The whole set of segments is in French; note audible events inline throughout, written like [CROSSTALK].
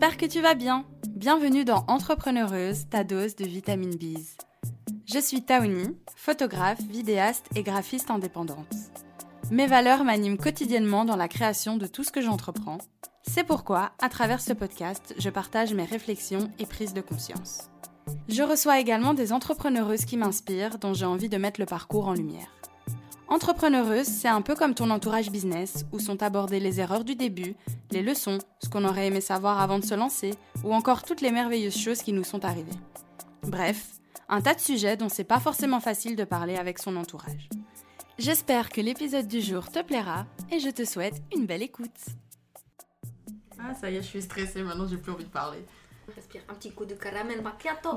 J'espère que tu vas bien. Bienvenue dans Entrepreneureuse, ta dose de vitamine B. Je suis Taouni, photographe, vidéaste et graphiste indépendante. Mes valeurs m'animent quotidiennement dans la création de tout ce que j'entreprends. C'est pourquoi, à travers ce podcast, je partage mes réflexions et prises de conscience. Je reçois également des entrepreneureuses qui m'inspirent, dont j'ai envie de mettre le parcours en lumière. Entrepreneureuse, c'est un peu comme ton entourage business, où sont abordées les erreurs du début, les leçons, ce qu'on aurait aimé savoir avant de se lancer, ou encore toutes les merveilleuses choses qui nous sont arrivées. Bref, un tas de sujets dont c'est pas forcément facile de parler avec son entourage. J'espère que l'épisode du jour te plaira et je te souhaite une belle écoute. Ah, ça y est, je suis stressée, maintenant j'ai plus envie de parler. Respire un petit coup de caramel macchiato.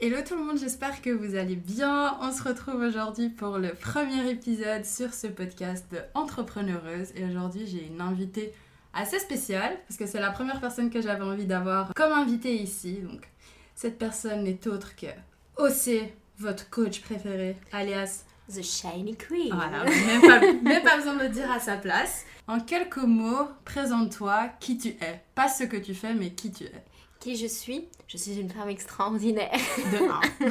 Hello tout le monde, j'espère que vous allez bien. On se retrouve aujourd'hui pour le premier épisode sur ce podcast de Entrepreneureuse. Et aujourd'hui, j'ai une invitée assez spéciale parce que c'est la première personne que j'avais envie d'avoir comme invitée ici. Donc, cette personne n'est autre que OC, votre coach préféré, alias The Shiny Queen. Voilà, même pas, même pas besoin de le dire à sa place. En quelques mots, présente-toi qui tu es. Pas ce que tu fais, mais qui tu es. Qui je suis Je suis une femme extraordinaire. De [LAUGHS]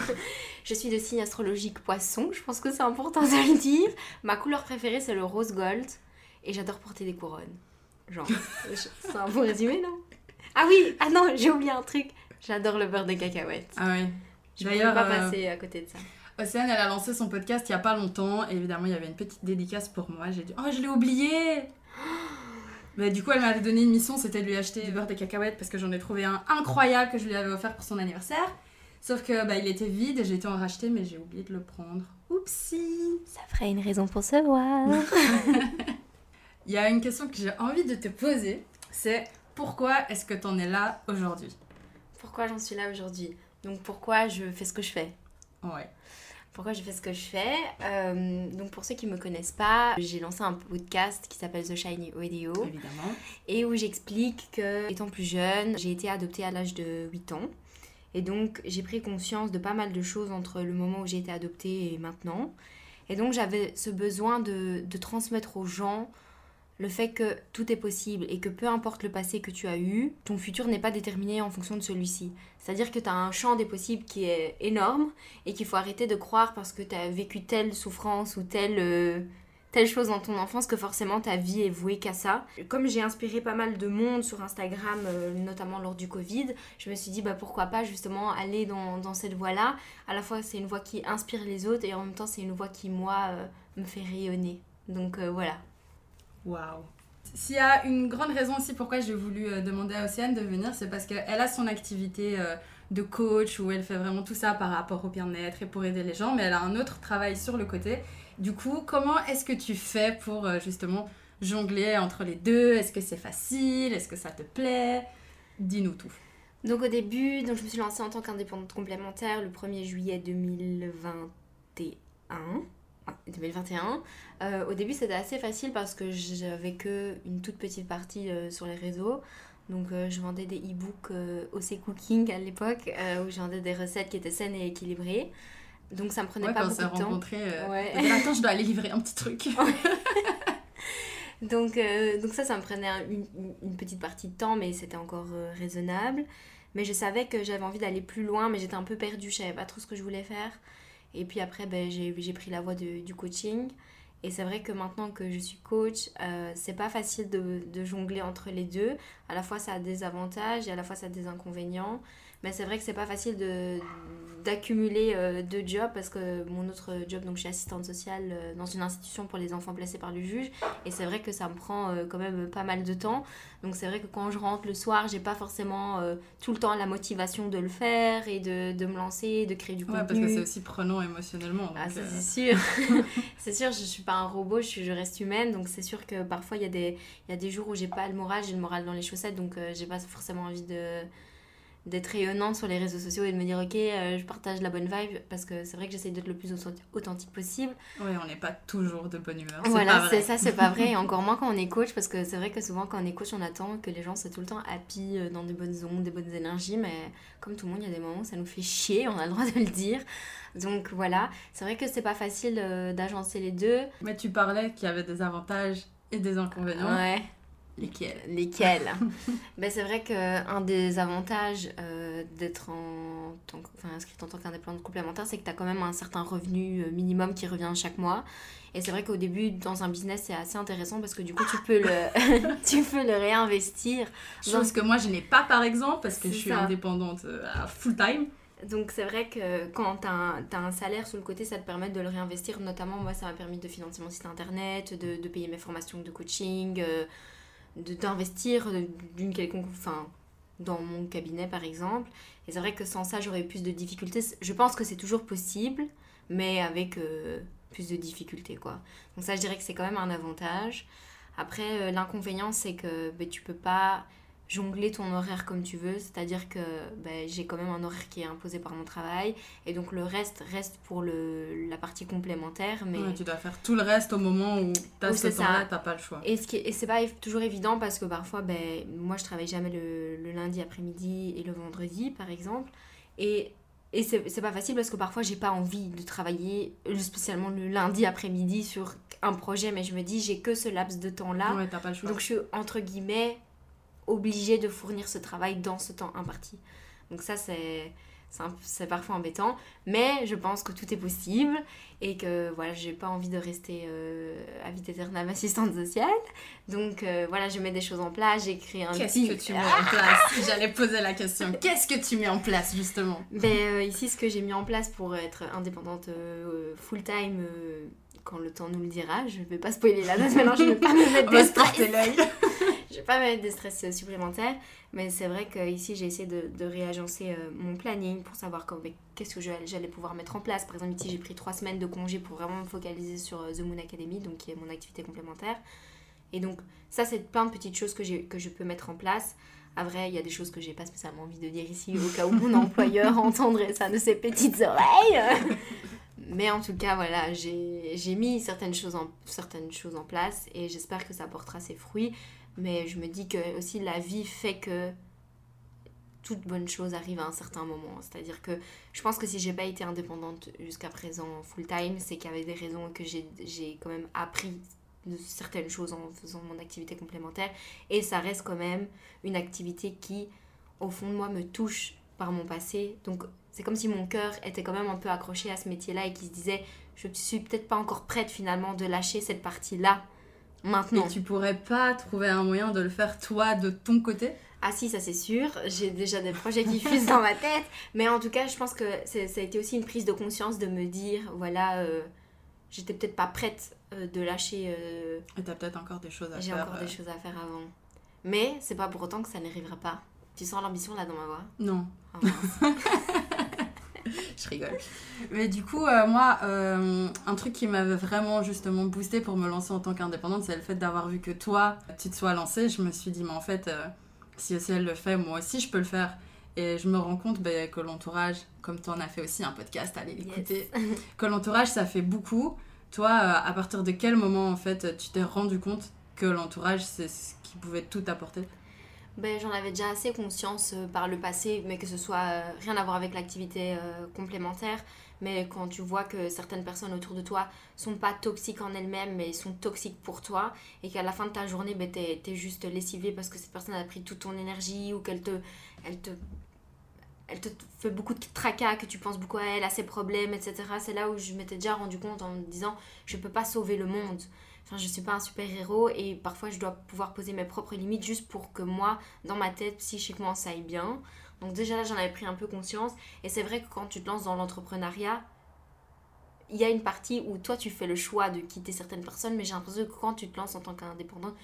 je suis de signe astrologique poisson, je pense que c'est important de le dire. Ma couleur préférée c'est le rose gold et j'adore porter des couronnes. Genre, c'est un bon résumé non? Ah oui, ah non, j'ai oublié un truc. J'adore le beurre de cacahuète. Ah oui. Je ne pas euh, passer à côté de ça. Océane, elle a lancé son podcast il y a pas longtemps et évidemment il y avait une petite dédicace pour moi. J'ai dit oh je l'ai oublié. [GASPS] Mais du coup elle m'avait donné une mission, c'était de lui acheter du beurre de cacahuètes parce que j'en ai trouvé un incroyable que je lui avais offert pour son anniversaire. Sauf que bah, il était vide et j'ai été en racheter mais j'ai oublié de le prendre. Oupsie. Ça ferait une raison pour se voir. [LAUGHS] Il y a une question que j'ai envie de te poser, c'est pourquoi est-ce que t'en es là aujourd'hui? Pourquoi j'en suis là aujourd'hui? Donc pourquoi je fais ce que je fais? Ouais. Pourquoi je fais ce que je fais Euh, Donc pour ceux qui me connaissent pas, j'ai lancé un podcast qui s'appelle The Shiny Radio Évidemment. et où j'explique que étant plus jeune, j'ai été adoptée à l'âge de 8 ans. Et donc j'ai pris conscience de pas mal de choses entre le moment où j'ai été adoptée et maintenant. Et donc j'avais ce besoin de, de transmettre aux gens le fait que tout est possible et que peu importe le passé que tu as eu, ton futur n'est pas déterminé en fonction de celui-ci. C'est-à-dire que tu as un champ des possibles qui est énorme et qu'il faut arrêter de croire parce que tu as vécu telle souffrance ou telle, euh, telle chose dans ton enfance que forcément ta vie est vouée qu'à ça. Comme j'ai inspiré pas mal de monde sur Instagram, euh, notamment lors du Covid, je me suis dit bah, pourquoi pas justement aller dans, dans cette voie-là. À la fois c'est une voie qui inspire les autres et en même temps c'est une voie qui moi euh, me fait rayonner. Donc voilà. Waouh. S'il y a une grande raison aussi pourquoi j'ai voulu euh, demander à Océane de venir, c'est parce qu'elle a son activité euh, de coach où elle fait vraiment tout ça par rapport au bien-être et pour aider les gens, mais elle a un autre travail sur le côté. Du coup, comment est-ce que tu fais pour euh, justement jongler entre les deux? Est-ce que c'est facile? Est-ce que ça te plaît? Dis-nous tout. Donc au début, donc je me suis lancée en tant qu'indépendante complémentaire le 1er juillet 2021. Ouais, 2021. Euh, au début, c'était assez facile parce que j'avais que une toute petite partie euh, sur les réseaux. Donc, euh, je vendais des e-books OC Cooking à l'époque, où je vendais des recettes qui étaient saines et équilibrées. Donc, ça me prenait Ouais, pas quand on beaucoup s'est de temps. rencontrés, euh, Ouais. dit, attends, je dois aller livrer un petit truc. [LAUGHS] Donc, donc ça, ça me prenait un- une, une petite partie de temps, mais c'était encore raisonnable. Mais je savais que j'avais envie d'aller plus loin, mais j'étais un peu perdue, je savais pas trop ce que je voulais faire. Et puis après, ben, j'ai pris la voie du coaching. Et c'est vrai que maintenant que je suis coach, euh, c'est pas facile de, de jongler entre les deux. À la fois, ça a des avantages et à la fois, ça a des inconvénients. Mais c'est vrai que c'est pas facile de d'accumuler euh, deux jobs parce que mon autre job, donc je suis assistante sociale euh, dans une institution pour les enfants placés par le juge. Et c'est vrai que ça me prend euh, quand même pas mal de temps. Donc c'est vrai que quand je rentre le soir, j'ai pas forcément tout le temps la motivation de le faire et de, de me lancer, de créer du Ouais, parce contenu. que c'est aussi prenant émotionnellement. Ah, c'est sûr. [LAUGHS] c'est sûr, je suis pas un robot, je, suis- je reste humaine. Donc c'est sûr que parfois il y, a des- il y a des jours où j'ai pas le moral, j'ai le moral dans les chaussettes. Donc j'ai pas forcément envie de d'être rayonnante sur les réseaux sociaux et de me dire ok euh, je partage la bonne vibe parce que c'est vrai que j'essaie d'être le plus authent- authentique possible Ouais, on n'est pas toujours de bonne humeur. voilà, c'est ça, c'est pas vrai. [LAUGHS] Et encore moins quand on est coach, parce que c'est vrai que souvent quand on est coach, on attend que les gens soient tout le temps happy, euh, dans des bonnes ondes, des bonnes énergies. Mais comme tout le monde, il y a des moments où ça nous fait chier, on a le droit de le dire. Donc voilà, c'est vrai que c'est pas facile euh, d'agencer les deux. Mais tu parlais qu'il y avait des avantages et des inconvénients. Ouais. Lesquels [LAUGHS] Lesquels ben, C'est vrai qu'un des avantages euh, d'être en tant que- enfin, inscrite en tant qu'indépendante complémentaire, c'est que tu as quand même un certain revenu euh, minimum qui revient chaque mois. Et c'est vrai qu'au début, dans un business, c'est assez intéressant parce que du coup, tu peux le, [LAUGHS] [LAUGHS] tu peux le réinvestir. Chose que moi je n'ai pas par exemple parce que je suis ça. indépendante euh, à full time. Donc c'est vrai que quand tu as, un salaire sur le côté, ça te permet de le réinvestir. Notamment, moi, ça m'a permis de financer mon site internet, de, de payer mes formations de coaching, euh, d'investir d'une quelconque... Enfin, dans mon cabinet, par exemple. Et c'est vrai que sans ça, j'aurais plus de difficultés. Je pense que c'est toujours possible, mais avec euh, plus de difficultés, quoi. Donc ça, je dirais que c'est quand même un avantage. Après, euh, l'inconvénient, c'est que ben, tu peux pas jongler ton horaire comme tu veux, c'est-à-dire que ben, j'ai quand même un horaire qui est imposé par mon travail, et donc le reste reste pour le, la partie complémentaire, mais... Ouais, tu dois faire tout le reste au moment où tu as Où ce temps-là, t'as pas le choix. Et, ce qui et c'est pas toujours évident parce que parfois, ben, moi je travaille jamais le, le lundi après-midi et le vendredi par exemple. Et, et c'est c'est pas facile parce que parfois j'ai pas envie de travailler euh, spécialement le lundi après-midi sur un projet, mais je me dis j'ai que ce laps de. Ouais, t'as pas le choix. Donc je suis entre guillemets obligée de fournir ce travail dans ce temps imparti. Donc ça c'est c'est parfois embêtant, mais je pense que tout est possible et que voilà, j'ai pas envie de rester euh, à vite éternelle assistante sociale. Donc euh, voilà, je mets des choses en place, j'ai créé un Qu'est-ce que tu mets en place? [LAUGHS] J'allais poser la question. Qu'est-ce que tu mets en place justement? Ben, euh, ici, ce que j'ai mis en place pour être indépendante full-time, euh, quand le temps nous le dira, je vais pas spoiler la date maintenant, je vais pas me mettre [LAUGHS] des stress. [LAUGHS] Je vais pas mettre des stress euh, supplémentaires, mais c'est vrai que ici j'ai essayé de, de réagencer euh, mon planning pour savoir qu'est-ce que j'allais pouvoir mettre en place. Par exemple, ici j'ai pris trois semaines de congé pour vraiment me focaliser sur euh, The Moon Academy, donc qui est mon activité complémentaire. Et donc, ça, c'est plein de petites choses que je peux mettre en place. À vrai, il y a des choses que j'ai pas spécialement envie de dire ici, au cas où mon [LAUGHS] employeur entendrait ça de ses petites oreilles. Mais en tout cas, voilà, j'ai mis certaines choses, en, place et j'espère que ça portera ses fruits. Mais je me dis que aussi la vie fait que toute bonne chose arrive à un certain moment. C'est-à-dire que je pense que si j'ai pas été indépendante jusqu'à présent full time, c'est qu'il y avait des raisons que j'ai j'ai quand même appris certaines choses en faisant mon activité complémentaire. Et ça reste quand même une activité qui, au fond de moi, me touche par mon passé. Donc c'est comme si mon cœur était quand même un peu accroché à ce métier-là et qui se disait, je suis peut-être pas encore prête finalement de lâcher cette partie-là maintenant. Et tu pourrais pas trouver un moyen de le faire toi de ton côté? Ah si, ça c'est sûr. J'ai déjà des projets qui fusent dans ma tête. Mais en tout cas, je pense que ça a été aussi une prise de conscience de me dire, voilà, euh, j'étais peut-être pas prête euh, de lâcher. euh, Et t'as peut-être encore des choses à J'ai faire. encore euh, des choses à faire avant. Mais c'est pas pour autant que ça n'arrivera pas. Tu sens l'ambition là dans ma voix? Non, Oh. [LAUGHS] [LAUGHS] je rigole. Mais du coup, euh, moi, euh, un truc qui m'avait vraiment justement boosté pour me lancer en tant qu'indépendante, c'est le fait d'avoir vu que toi, tu te sois lancée. Je me suis dit, mais en fait, euh, si elle le fait, moi aussi je peux le faire. Et je me rends compte ben, que l'entourage, comme tu en as fait aussi un podcast, allez l'écouter, [LAUGHS] que l'entourage ça fait beaucoup. Toi, à partir de quel moment en fait tu t'es rendu compte que l'entourage c'est ce qui pouvait tout apporter? Ben, j'en avais déjà assez conscience euh, par le passé, mais que ce soit euh, rien à voir avec l'activité euh, complémentaire. Mais quand tu vois que certaines personnes autour de toi sont pas toxiques en elles-mêmes, mais sont toxiques pour toi, et qu'à la fin de ta journée, ben, t'es es juste lessivé parce que cette personne a pris toute ton énergie ou qu'elle te, elle te, elle te fait beaucoup de tracas, que tu penses beaucoup à elle, à ses problèmes, etc. C'est là où je m'étais déjà rendu compte en me disant, je peux pas sauver le monde. Enfin, je suis pas un super héros et parfois je dois pouvoir poser mes propres limites juste pour que moi, dans ma tête, psychiquement, ça aille bien. Donc déjà là, j'en avais pris un peu conscience. Et c'est vrai que quand tu te lances dans l'entrepreneuriat, il y a une partie où toi, tu fais le choix de quitter certaines personnes, mais j'ai l'impression que quand tu te lances en tant qu'indépendant,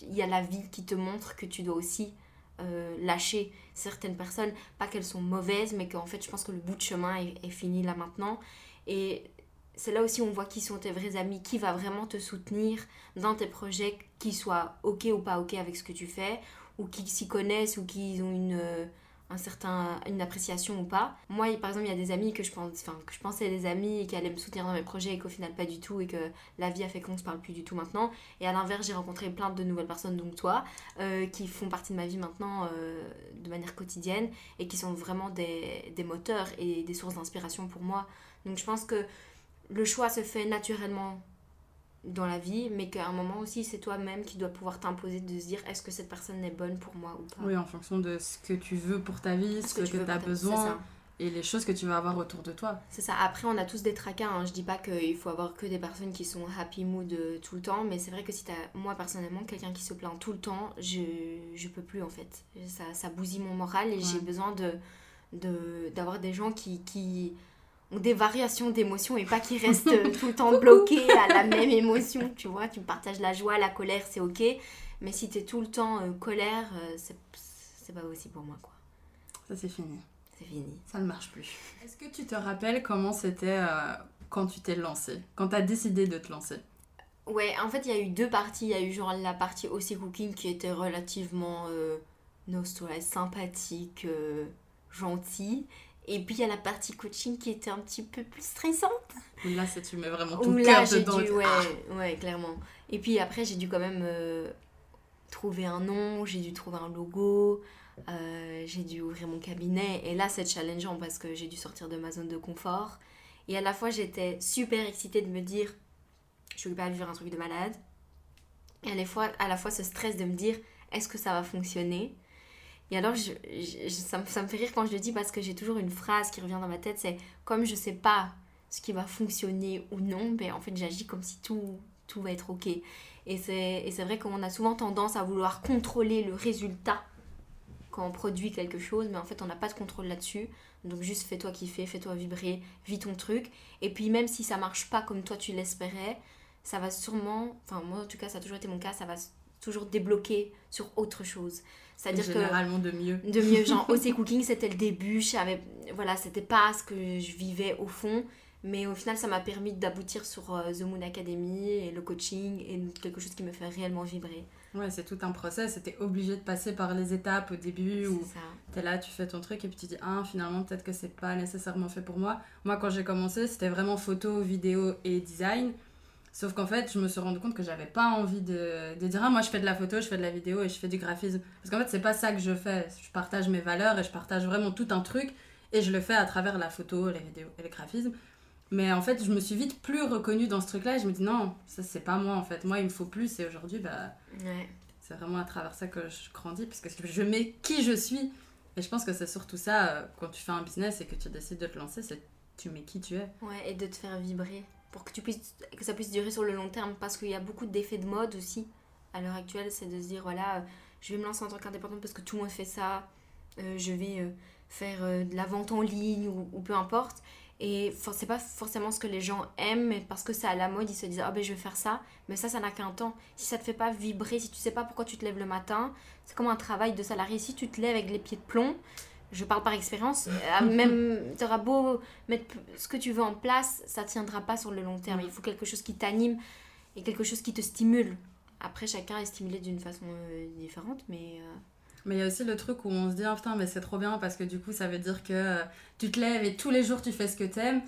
il y a la vie qui te montre que tu dois aussi euh, lâcher certaines personnes. Pas qu'elles sont mauvaises, mais qu'en fait, je pense que le bout de chemin est, est fini là maintenant. Et c'est là aussi où on voit qui sont tes vrais amis, qui va vraiment te soutenir dans tes projets, qui soient ok ou pas ok avec ce que tu fais, ou qui s'y connaissent, ou qui ont une, euh, un certain, une appréciation ou pas. Moi, par exemple, il y a des amis que je, pense, enfin, que je pensais des amis et qui allaient me soutenir dans mes projets et qu'au final pas du tout, et que la vie a fait qu'on se parle plus du tout maintenant. Et à l'inverse, j'ai rencontré plein de nouvelles personnes, donc toi, euh, qui font partie de ma vie maintenant euh, de manière quotidienne et qui sont vraiment des, des moteurs et des sources d'inspiration pour moi. Donc je pense que le choix se fait naturellement dans la vie, mais qu'à un moment aussi, c'est toi-même qui dois pouvoir t'imposer de se dire est-ce que cette personne est bonne pour moi ou pas? Oui, en fonction de ce que tu veux pour ta vie, ce, que, tu as besoin et les choses que tu vas avoir autour de toi. C'est ça. Après, on a tous des tracas. Hein. Je dis pas qu'il faut avoir que des personnes qui sont happy mood euh, tout le temps, mais c'est vrai que si t'as, moi personnellement, quelqu'un qui se plaint tout le temps, je, je peux plus en fait. Ça, ça bousille mon moral et j'ai besoin de, de, d'avoir des gens qui, qui ont des variations d'émotions et pas qui restent euh, tout le temps bloqués à la même émotion. Tu vois, tu partages la joie, la colère, c'est ok. Mais si t'es tout le temps euh, colère, euh, c'est, pas possible pour moi quoi. Ça, c'est fini. C'est fini. Ça ne marche plus. Est-ce que tu te rappelles comment c'était euh, quand tu t'es lancé Quand tu as décidé de te lancer? Ouais, en fait, il y a eu deux parties. Il y a eu genre la partie aussi cooking qui était relativement no stress, sympathique, gentille. Et puis il y a la partie coaching qui était un petit peu plus stressante. Là, c'est tu mets vraiment ton là, cœur j'ai dedans. dû, ouais, Ah ouais, clairement. Et puis après, j'ai dû quand même euh, trouver un nom, j'ai dû trouver un logo, euh, j'ai dû ouvrir mon cabinet. Et là, c'est challengeant parce que j'ai dû sortir de ma zone de confort. Et à la fois, j'étais super excitée de me dire, je vais pas vivre un truc de malade. Et à la fois, à la fois ce stress de me dire, est-ce que ça va fonctionner? Et alors, je, je- ça, me, fait rire quand je le dis parce que j'ai toujours une phrase qui revient dans ma tête, c'est comme je sais pas ce qui va fonctionner ou non, ben en fait j'agis comme si tout, tout va être ok. Et c'est vrai qu'on a souvent tendance à vouloir contrôler le résultat quand on produit quelque chose, mais en fait on n'a pas de contrôle là-dessus. Donc juste fais-toi kiffer, fais-toi vibrer, vis ton truc. Et puis même si ça marche pas comme toi tu l'espérais, ça va sûrement, enfin moi en tout cas ça a toujours été mon cas, ça va toujours débloquer sur autre chose. C'est-à-dire que Généralement de mieux. de mieux genre [LAUGHS] OC Cooking c'était le début je savais voilà c'était pas ce que je vivais au fond mais au final ça m'a permis d'aboutir sur euh, The Moon Academy et le coaching et quelque chose qui me fait réellement vibrer Ouais, c'est tout un process. C'était obligé de passer par les étapes au début où T'es là, tu fais ton truc et puis tu dis ah finalement peut-être que c'est pas nécessairement fait pour moi. Moi quand j'ai commencé c'était vraiment photo, vidéo et design. Sauf qu'en fait je me suis rendu compte que j'avais pas envie de, de dire ah moi je fais de la photo, je fais de la vidéo et je fais du graphisme. Parce qu'en fait c'est pas ça que je fais. Je partage mes valeurs et je partage vraiment tout un truc et je le fais à travers la photo, les vidéos et le graphisme. Mais en fait je me suis vite plus reconnue dans ce truc là et je me dis non ça c'est pas moi en fait. Moi il me faut plus et aujourd'hui bah ouais c'est vraiment à travers ça que je grandis, puisque je mets qui je suis. Et je pense que c'est surtout ça, euh, quand tu fais un business et que tu décides de te lancer, c'est tu mets qui tu es. ouais et de te faire vibrer pour que tu puisses que ça puisse durer sur le long terme. Parce qu'il y a beaucoup d'effets de mode aussi à l'heure actuelle c'est de se dire voilà euh, je vais me lancer en tant qu'indépendante parce que tout le monde fait ça euh, je vais euh, faire de la vente en ligne ou, peu importe. Et c'est pas forcément ce que les gens aiment mais parce que c'est à la mode ils se disent ah ben je vais faire ça. Mais ça ça n'a qu'un temps. Si ça te fait pas vibrer si tu sais pas pourquoi tu te lèves le matin c'est comme un travail de salarié. Si tu te lèves avec les pieds de plomb je parle par expérience. Euh, même t'auras beau mettre ce que tu veux en place ça tiendra pas sur le long terme. Il faut quelque chose qui t'anime et quelque chose qui te stimule. Après chacun est stimulé d'une façon euh, différente mais euh, Mais il y a aussi le truc où on se dit, ah putain, mais c'est trop bien parce que du coup, ça veut dire que euh, tu te lèves et tous les jours tu fais ce que t'aimes.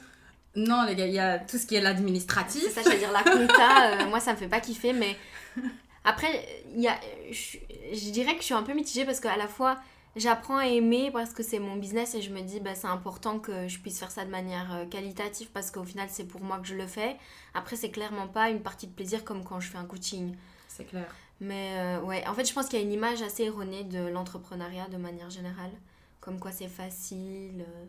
Non, les gars, il y a tout ce qui est l'administratif. C'est ça, je veux dire, la compta, [LAUGHS] moi ça me fait pas kiffer, mais après, y a, je, je dirais que je suis un peu mitigée parce qu'à la fois j'apprends à aimer parce que c'est mon business et je me dis bah, c'est important que je puisse faire ça de manière euh, qualitative parce qu'au final c'est pour moi que je le fais. Après, c'est clairement pas une partie de plaisir comme quand je fais un coaching. C'est clair. Mais euh, ouais, en fait, je pense qu'il y a une image assez erronée de l'entrepreneuriat de manière générale. Comme quoi c'est facile. euh.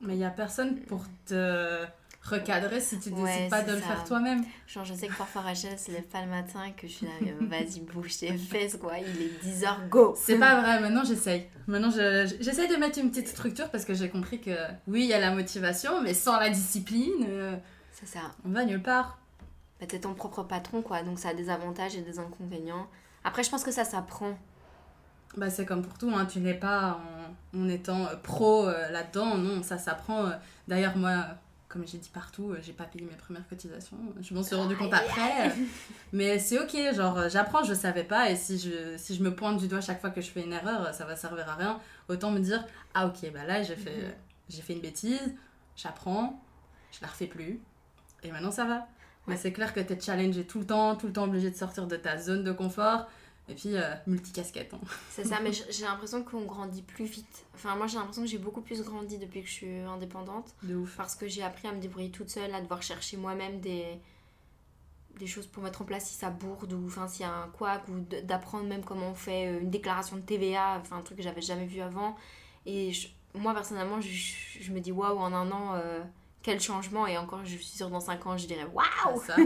Mais il y a personne pour te recadrer si tu décides Ouais, pas de le faire toi-même. Genre, je sais que parfois Rachel se lève pas le matin et que je suis là, euh, vas-y, bouge tes fesses, quoi. Il est 10h, go! C'est pas vrai, maintenant j'essaye. Maintenant je- je- j'essaye de mettre une petite structure parce que j'ai compris que oui, il y a la motivation, mais sans la discipline, euh, C'est ça. on va nulle part. Bah, t'es ton propre patron, quoi. Donc, ça a des avantages et des inconvénients. Après, je pense que ça s'apprend. Bah, c'est comme pour tout, hein. tu n'es pas en, en étant euh, pro euh, là-dedans, non, ça s'apprend. euh. D'ailleurs, moi, comme j'ai dit partout, euh, j'ai pas payé mes premières cotisations. Je m'en suis rendu compte après. [LAUGHS] mais c'est ok, genre euh, j'apprends, je savais pas, et si je, si je me pointe du doigt chaque fois que je fais une erreur, ça va servir à rien. Autant me dire, ah ok, bah là j'ai fait, Mhm. j'ai fait une bêtise, j'apprends, je la refais plus, et maintenant ça va. Mais c'est clair que t'es challengé tout le temps, tout le temps obligé de sortir de ta zone de confort, et puis euh, multicasquette. hein. C'est ça, mais j'ai l'impression qu'on grandit plus vite. Enfin, moi, j'ai l'impression que j'ai beaucoup plus grandi depuis que je suis indépendante. De ouf. Parce que j'ai appris à me débrouiller toute seule, à devoir chercher moi-même des, des choses pour mettre en place si ça bourde ou enfin s'il y a un couac ou d'apprendre même comment on fait euh, une déclaration de TVA, enfin un truc que j'avais jamais vu avant. Et moi personnellement, je, je, me dis waouh, en un an, euh, quel changement. Et encore, je suis sûre dans 5 ans, je dirais waouh! ça.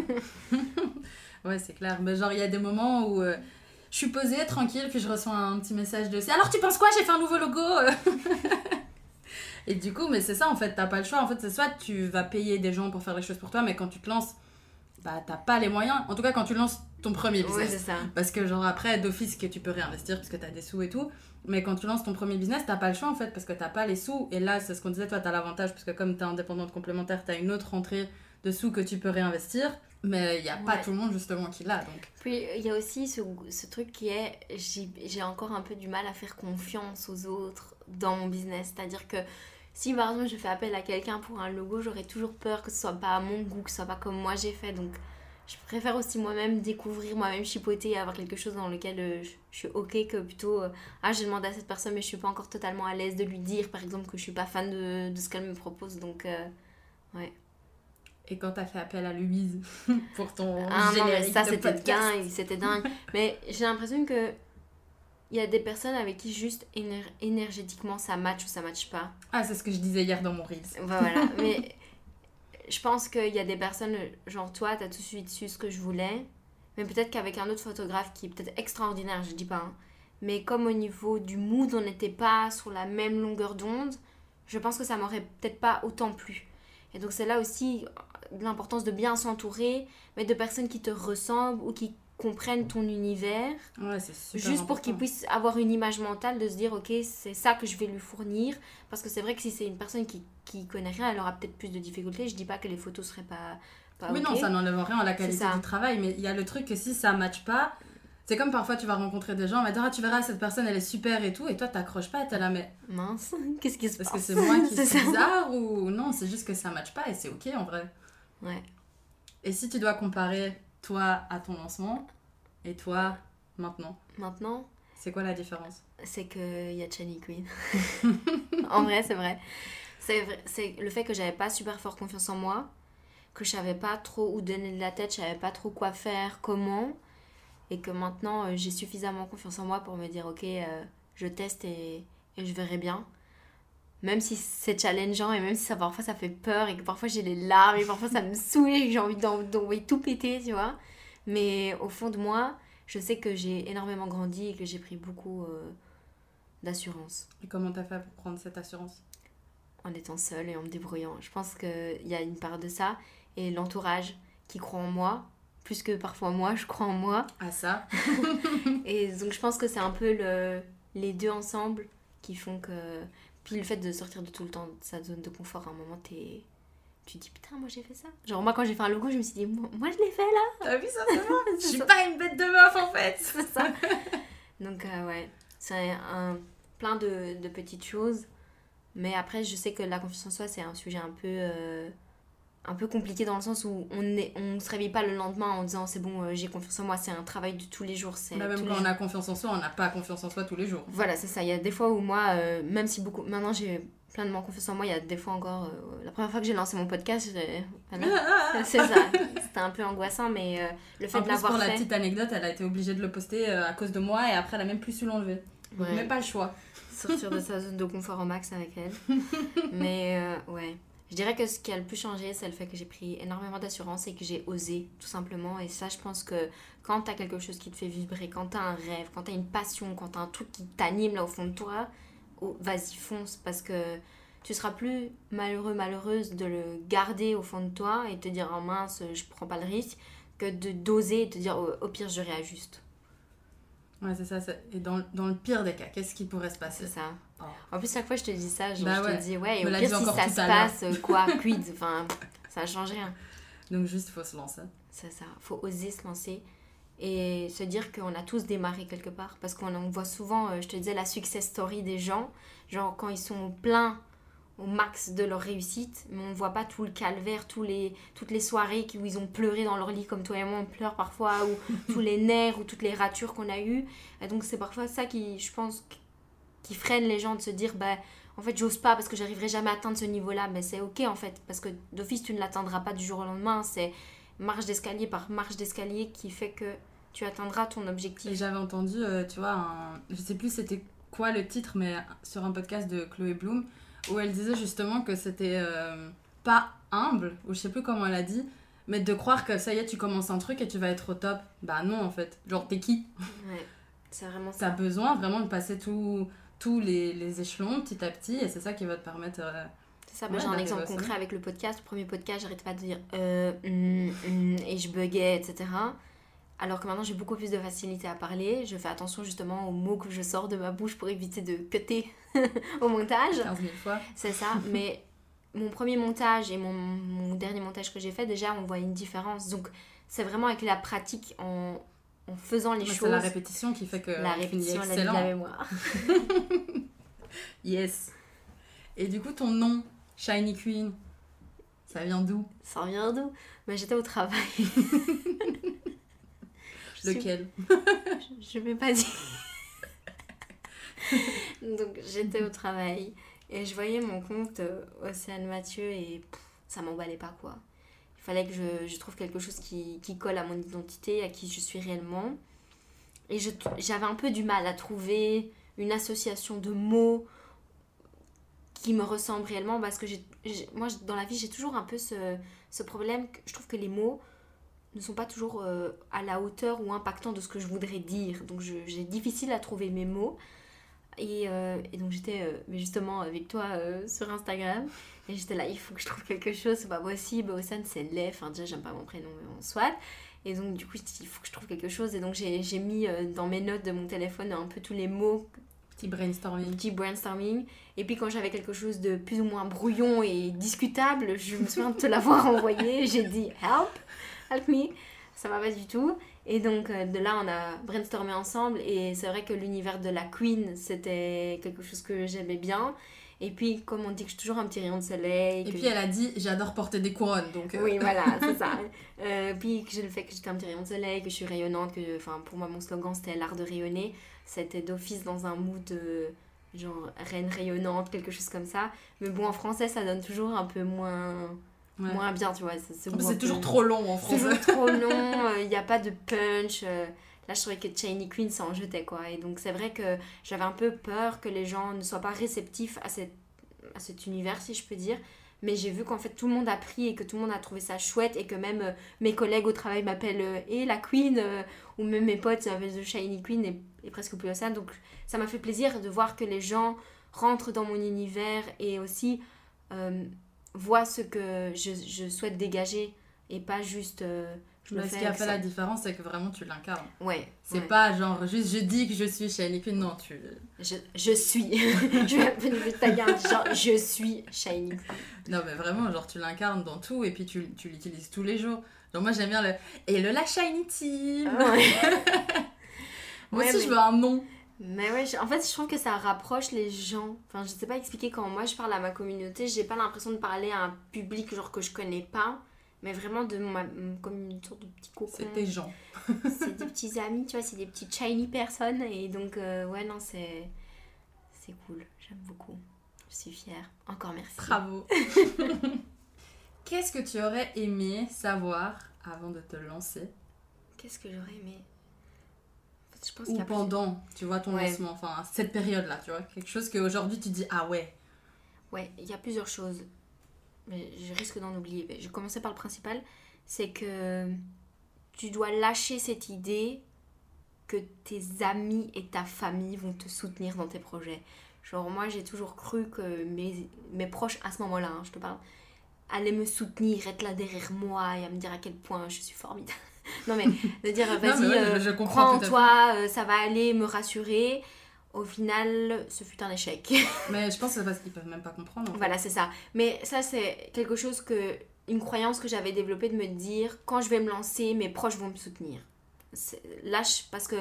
[LAUGHS] ouais, c'est clair. Mais genre, il y a des moments où. Euh, je suis posée tranquille, puis je reçois un petit message de alors tu penses quoi? J'ai fait un nouveau logo [LAUGHS] Et du coup, mais c'est ça en fait, t'as pas le choix. En fait, c'est soit tu vas payer des gens pour faire les choses pour toi, mais quand tu te lances, bah t'as pas les moyens. En tout cas, quand tu lances ton premier business. c'est ça. Parce que, genre, après, d'office, que tu peux réinvestir parce que t'as des sous et tout. Mais quand tu lances ton premier business, t'as pas le choix en fait, parce que t'as pas les sous. Et là, c'est ce qu'on disait, toi, t'as l'avantage, parce que comme t'es indépendante complémentaire, t'as une autre rentrée de sous que tu peux réinvestir. Mais il n'y a pas tout le monde justement qui l'a. Donc. Puis il y a aussi ce, ce truc qui est j'ai encore un peu du mal à faire confiance aux autres dans mon business. C'est-à-dire que si par exemple je fais appel à quelqu'un pour un logo, j'aurais toujours peur que ce soit pas à mon goût, que ce soit pas comme moi j'ai fait. Donc je préfère aussi moi-même découvrir, moi-même chipoter et avoir quelque chose dans lequel euh, je, suis ok que plutôt euh, ah j'ai demandé à cette personne mais je suis pas encore totalement à l'aise de lui dire par exemple que je suis pas fan de, de ce qu'elle me propose donc euh, ouais. Et quand t'as fait appel à Louise [LAUGHS] pour ton ah, générique ça c'était dingue, c'était dingue. mais j'ai l'impression que il y a des personnes avec qui juste énergétiquement ça match ou ça match pas. Ah, c'est ce que je disais hier dans mon Reels. Voilà, [LAUGHS] mais je pense qu'il y a des personnes, genre toi, t'as tout de suite su ce que je voulais, mais peut-être qu'avec un autre photographe qui est peut-être extraordinaire, je dis pas, hein, mais comme au niveau du mood, on n'était pas sur la même longueur d'onde, je pense que ça m'aurait peut-être pas autant plu. Et donc c'est là aussi l'importance de bien s'entourer, mais de personnes qui te ressemblent ou qui comprennent ton univers. Ouais, c'est Juste pour qu'ils puissent avoir une image mentale de se dire, ok, c'est ça que je vais lui fournir. Parce que c'est vrai que si c'est une personne qui, qui connaît rien, elle aura peut-être plus de difficultés. Je dis pas que les photos seraient pas. pas oui, non, ça n'enlève rien à la qualité du travail. Mais il y a le truc que si ça matche pas. C'est comme parfois tu vas rencontrer des gens, mais ah, tu verras, cette personne elle est super et tout, et toi t'accroches pas, t'es là, mais. Mince, [LAUGHS] qu'est-ce qui se passe Parce que c'est moi qui [LAUGHS] suis bizarre ou non, c'est juste que ça matche pas et c'est ok en vrai. Ouais. Et si tu dois comparer toi à ton lancement et toi maintenant Maintenant C'est quoi la différence? C'est qu'il y a Chani Queen. [LAUGHS] en vrai, c'est vrai. C'est le fait que j'avais pas super fort confiance en moi, que je savais pas trop où donner de la tête, je savais pas trop quoi faire, comment, et que maintenant euh, j'ai suffisamment confiance en moi pour me dire ok, euh, je teste et, et je verrai bien même si c'est challengeant et même si ça parfois ça fait peur et que parfois j'ai les larmes et parfois ça me saoule et que j'ai envie d'envoyer tout péter, tu vois. Mais au fond de moi, je sais que j'ai énormément grandi et que j'ai pris beaucoup euh, d'assurance. Et comment t'as fait pour prendre cette assurance? En étant seule et en me débrouillant. Je pense qu'il y a une part de ça et l'entourage qui croit en moi, plus que parfois moi, je crois en moi. Ah ça? [LAUGHS] Et donc je pense que c'est un peu le, les deux ensemble qui font que puis le fait de sortir de tout le temps de sa zone de confort, à un moment, t'es tu te dis putain moi j'ai fait ça. Genre moi quand j'ai fait un logo je me suis dit moi, je l'ai fait là. T'as vu ça [LAUGHS] je suis pas une bête de meuf en fait. [LAUGHS] C'est ça. Donc euh, ouais. C'est un plein de, de, petites choses. Mais après je sais que la confiance en soi c'est un sujet un peu euh, un peu compliqué dans le sens où on ne on se réveille pas le lendemain en disant c'est bon, euh, j'ai confiance en moi, c'est un travail de tous les jours. C'est bah, même quand on a confiance en soi, on n'a pas confiance en soi tous les jours. Voilà, c'est ça. Il y a des fois où moi, euh, même si beaucoup. Maintenant j'ai pleinement confiance en moi, il y a des fois encore. Euh, la première fois que j'ai lancé mon podcast, [LAUGHS] c'est ça. C'était un peu angoissant, mais le fait de l'avoir fait. Pour la petite anecdote, elle a été obligée de le poster à cause de moi et après elle a même plus su l'enlever. Ouais. Mais pas le choix. Sortir de sa zone de confort au max avec elle. [LAUGHS] mais ouais. Je dirais que ce qui a le plus changé, c'est le fait que j'ai pris énormément d'assurance et que j'ai osé, tout simplement. Et ça, je pense que quand tu as quelque chose qui te fait vibrer, quand tu as un rêve, quand tu as une passion, quand tu as un truc qui t'anime là au fond de toi, oh, vas-y, fonce. Parce que tu seras plus malheureux, malheureuse de le garder au fond de toi et te dire, oh mince, je prends pas le risque, que de doser et te dire, oh, au pire, je réajuste. Ouais, c'est ça, Et dans, dans, le pire des cas, qu'est-ce qui pourrait se passer? C'est ça. Oh. En plus, chaque fois, je te dis ça, bah je te dis, ouais, et au pire, si ça se passe, euh, quoi, [LAUGHS] quid, enfin, ça change rien. Donc, juste, il faut se lancer. C'est ça, faut oser se lancer et se dire qu'on a tous démarré quelque part. Parce qu'on voit souvent, euh, je te disais, la success story des gens, genre quand ils sont pleins au max de leur réussite, mais on voit pas tout le calvaire, tous les, toutes les soirées où ils ont pleuré dans leur lit comme toi et moi on pleure parfois, ou [LAUGHS] tous les nerfs ou toutes les ratures qu'on a eues. Et donc c'est parfois ça qui, je pense, qui freine les gens de se dire, bah, en fait j'ose pas parce que j'arriverai jamais à atteindre ce niveau-là, mais c'est ok en fait, parce que d'office tu ne l'atteindras pas du jour au lendemain, c'est marche d'escalier par marche d'escalier qui fait que tu atteindras ton objectif. Et j'avais entendu, euh, tu vois, un... je sais plus c'était quoi le titre, mais sur un podcast de Chloé Bloom, où elle disait justement que c'était euh, pas humble, ou je sais plus comment elle a dit, mais de croire que ça y est, tu commences un truc et tu vas être au top. Bah non, en fait. Genre, t'es qui? Ouais, c'est vraiment T'as ça. besoin vraiment de passer tout- tous les, les échelons petit à petit, et c'est ça qui va te permettre. euh, C'est ça, Ouais, j'ai un exemple concret avec le podcast. Le premier podcast, j'arrêtais pas de dire euh, hum, hum, et je buguais, etc. Alors que maintenant, j'ai beaucoup plus de facilité à parler. Je fais attention justement aux mots que je sors de ma bouche pour éviter de cutter [LAUGHS] au montage. 15 000 fois. C'est ça, mais mon premier montage et mon, mon dernier montage que j'ai fait, déjà, on voit une différence. Donc, c'est vraiment avec la pratique, en, en faisant les Mais choses, C'est la répétition qui fait que la répétition, la de la mémoire. [LAUGHS] Yes. Et du coup, ton nom, Shiny Queen, ça vient d'où? Ça vient d'où? Mais j'étais au travail. [LAUGHS] Lequel? [LAUGHS] Je vais pas dire. Donc j'étais au travail et je voyais mon compte euh, Océane Mathieu et pff, ça m'emballait pas quoi. Il fallait que je, trouve quelque chose qui, colle à mon identité, à qui je suis réellement. Et j'avais un peu du mal à trouver une association de mots qui me ressemble réellement parce que moi dans la vie j'ai toujours un peu ce, ce problème je trouve que les mots ne sont pas toujours euh, à la hauteur ou impactants de ce que je voudrais dire. Donc j'ai difficile à trouver mes mots. Et, euh, et donc j'étais euh, justement avec toi euh, sur Instagram. Et j'étais là, il faut que je trouve quelque chose, c'est pas possible. Océane, c'est laid. Enfin, déjà, j'aime pas mon prénom, mais on soit. Et donc, du coup, il faut que je trouve quelque chose. Et donc, j'ai j'ai mis euh, dans mes notes de mon téléphone un peu tous les mots Petit brainstorming. petit brainstorming. Et puis quand j'avais quelque chose de plus ou moins brouillon et discutable, je me souviens de te l'avoir [LAUGHS] envoyé. J'ai dit help, help me. Ça va pas du tout. Et donc euh, de là, on a brainstormé ensemble. Et c'est vrai que l'univers de la Queen, c'était quelque chose que j'aimais bien. Et puis, comme on dit que je suis toujours un petit rayon de soleil. Et puis elle a dit j'adore porter des couronnes donc. euh, oui, [LAUGHS] voilà, c'est ça. Euh, puis que j'ai le fait que j'étais un petit rayon de soleil, que je suis rayonnante, que enfin pour moi mon slogan c'était l'art de rayonner. C'était d'office dans un mood euh, genre reine rayonnante, quelque chose comme ça. Mais bon en français ça donne toujours un peu moins ouais. moins bien, tu vois. C'est toujours trop long en c'est français. toujours trop [LAUGHS] long, il n'y a pas de punch. euh, là, je trouvais que Shiny Queen, ça en jetait, quoi. Et donc, c'est vrai que j'avais un peu peur que les gens ne soient pas réceptifs à, cette, à cet univers, si je peux dire. Mais j'ai vu qu'en fait, tout le monde a pris et que tout le monde a trouvé ça chouette et que même euh, mes collègues au travail m'appellent euh, et la Queen, euh, ou même mes potes m'appellent The Shiny Queen et, et presque plus ça. Donc, ça m'a fait plaisir de voir que les gens rentrent dans mon univers et aussi voient ce que je, je souhaite dégager et pas juste euh, je me Mais ce qui a fait ça. la différence, c'est que vraiment tu l'incarnes. ouais C'est ouais. pas genre juste je dis que je suis Shiny Queen, non, tu. je, je suis [LAUGHS] je vais ta garde genre je suis shiny Non, mais vraiment, genre tu l'incarnes dans tout et puis tu, tu l'utilises tous les jours. Genre moi j'aime bien le. Et le la Shiny Team Ouais. [LAUGHS] Moi Ouais, aussi mais- je veux un nom. Mais ouais je- en fait je trouve que ça rapproche les gens enfin je sais pas expliquer quand moi je parle à ma communauté j'ai pas l'impression de parler à un public genre que je connais pas mais vraiment de ma, comme une sorte de petit cocon C'est tes gens. [LAUGHS] c'est des petits amis, tu vois, c'est des petites shiny personnes. Et donc, euh, ouais, non, c'est c'est cool. J'aime beaucoup. Je suis fière. Encore merci. Bravo. [LAUGHS] Qu'est-ce que tu aurais aimé savoir avant de te lancer? Qu'est-ce que j'aurais aimé? Je pense Ou plus- pendant, tu vois, ton Ouais. lancement, enfin cette période-là, tu vois. Quelque chose qu'aujourd'hui tu dis ah ouais. Ouais, il y a plusieurs choses. Mais je risque d'en oublier. Je vais commencer par le principal. C'est que tu dois lâcher cette idée que tes amis et ta famille vont te soutenir dans tes projets. Genre, moi, j'ai toujours cru que mes, mes proches, à ce moment-là, hein, je te parle, allaient me soutenir, être là derrière moi et à me dire à quel point je suis formidable. Non, mais de dire, vas-y, ouais, euh, je, je crois en toi, euh, ça va aller, me rassurer. Au final, ce fut un échec. [LAUGHS] Mais je pense que c'est parce qu'ils peuvent même pas comprendre. en fait. Voilà, c'est ça. Mais ça, c'est quelque chose que. Une croyance que j'avais développée de me dire quand je vais me lancer, mes proches vont me soutenir. Lâche, parce que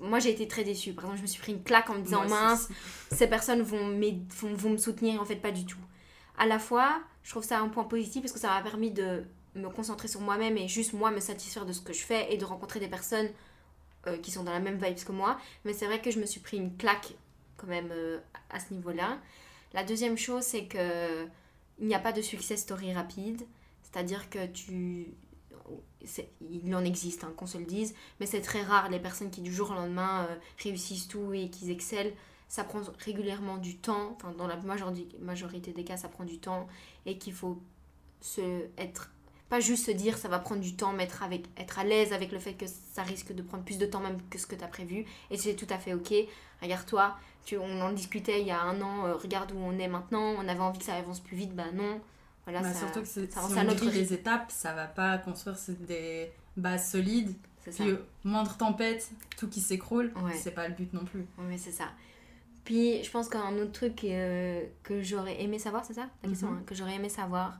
moi j'ai été très déçue. Par exemple, je me suis pris une claque en me disant mince, ces personnes vont, vont me soutenir, en fait, pas du tout. À la fois, je trouve ça un point positif parce que ça m'a permis de me concentrer sur moi-même et juste moi me satisfaire de ce que je fais et de rencontrer des personnes euh, qui sont dans la même vibe que moi. Mais c'est vrai que je me suis pris une claque quand même euh, à ce niveau-là. La deuxième chose, c'est que il n'y a pas de success story rapide. C'est-à-dire que tu... il en existe, hein, qu'on se le dise, mais c'est très rare les personnes qui du jour au lendemain euh, réussissent tout et qui excellent. Ça prend régulièrement du temps, enfin dans la majorité des cas ça prend du temps et qu'il faut se être pas juste se dire ça va prendre du temps, mais être, avec, être à l'aise avec le fait que ça risque de prendre plus de temps même que ce que tu as prévu. Et c'est tout à fait ok. Regarde-toi, tu, on en discutait il y a un an, euh, regarde où on est maintenant, on avait envie que ça avance plus vite, bah non. Voilà, bah, surtout que ça si on notre... les étapes, ça va pas construire des bases solides. Puis ça. moindre tempête, tout qui s'écroule, c'est pas le but non plus. Oui, c'est ça. Puis je pense qu'un autre truc euh, que j'aurais aimé savoir, c'est ça la question, mhm. hein, Que j'aurais aimé savoir,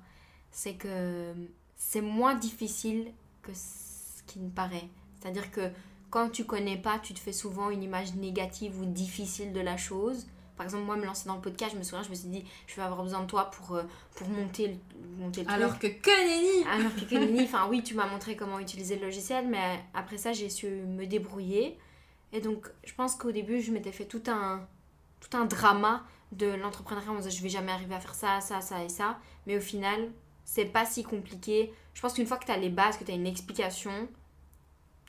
c'est que c'est moins difficile que ce qui ne paraît. C'est-à-dire que quand tu connais pas, tu te fais souvent une image négative ou difficile de la chose. Par exemple, moi, me lancer dans le podcast, je me souviens, je me suis dit, je vais avoir besoin de toi pour, euh, pour monter, le, monter le Alors que que Alors que que [LAUGHS] enfin oui, tu m'as montré comment utiliser le logiciel, mais après ça, j'ai su me débrouiller. Et donc, je pense qu'au début, je m'étais fait tout un, tout un drama de l'entrepreneuriat en disant, je vais jamais arriver à faire ça, ça, ça et ça. Mais au final, c'est pas si compliqué. Je pense qu'une fois que tu as les bases, que tu as une explication,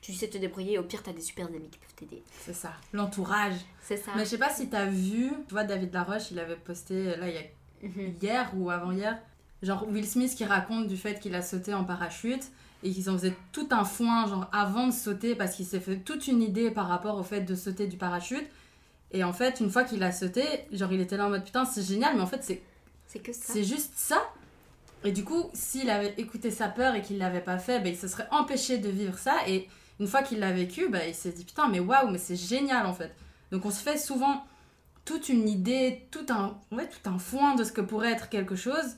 tu sais te débrouiller. Au pire, tu as des super amis qui peuvent t'aider. C'est ça, l'entourage. C'est ça. Mais je sais pas si tu as vu, tu vois, David Laroche, il avait posté là il y a mhm. hier ou avant-hier, genre Will Smith qui raconte du fait qu'il a sauté en parachute et qu'ils en faisaient tout un foin, genre avant de sauter, parce qu'il s'est fait toute une idée par rapport au fait de sauter du parachute. Et en fait, une fois qu'il a sauté, genre il était là en mode putain, c'est génial, mais en fait, c'est. C'est que ça. C'est juste ça. Et du coup, s'il avait écouté sa peur et qu'il l'avait pas fait, ben, il se serait empêché de vivre ça. Et une fois qu'il l'a vécu, ben, il s'est dit putain, mais waouh, mais c'est génial en fait. Donc on se fait souvent toute une idée, tout un, ouais, tout un foin de ce que pourrait être quelque chose.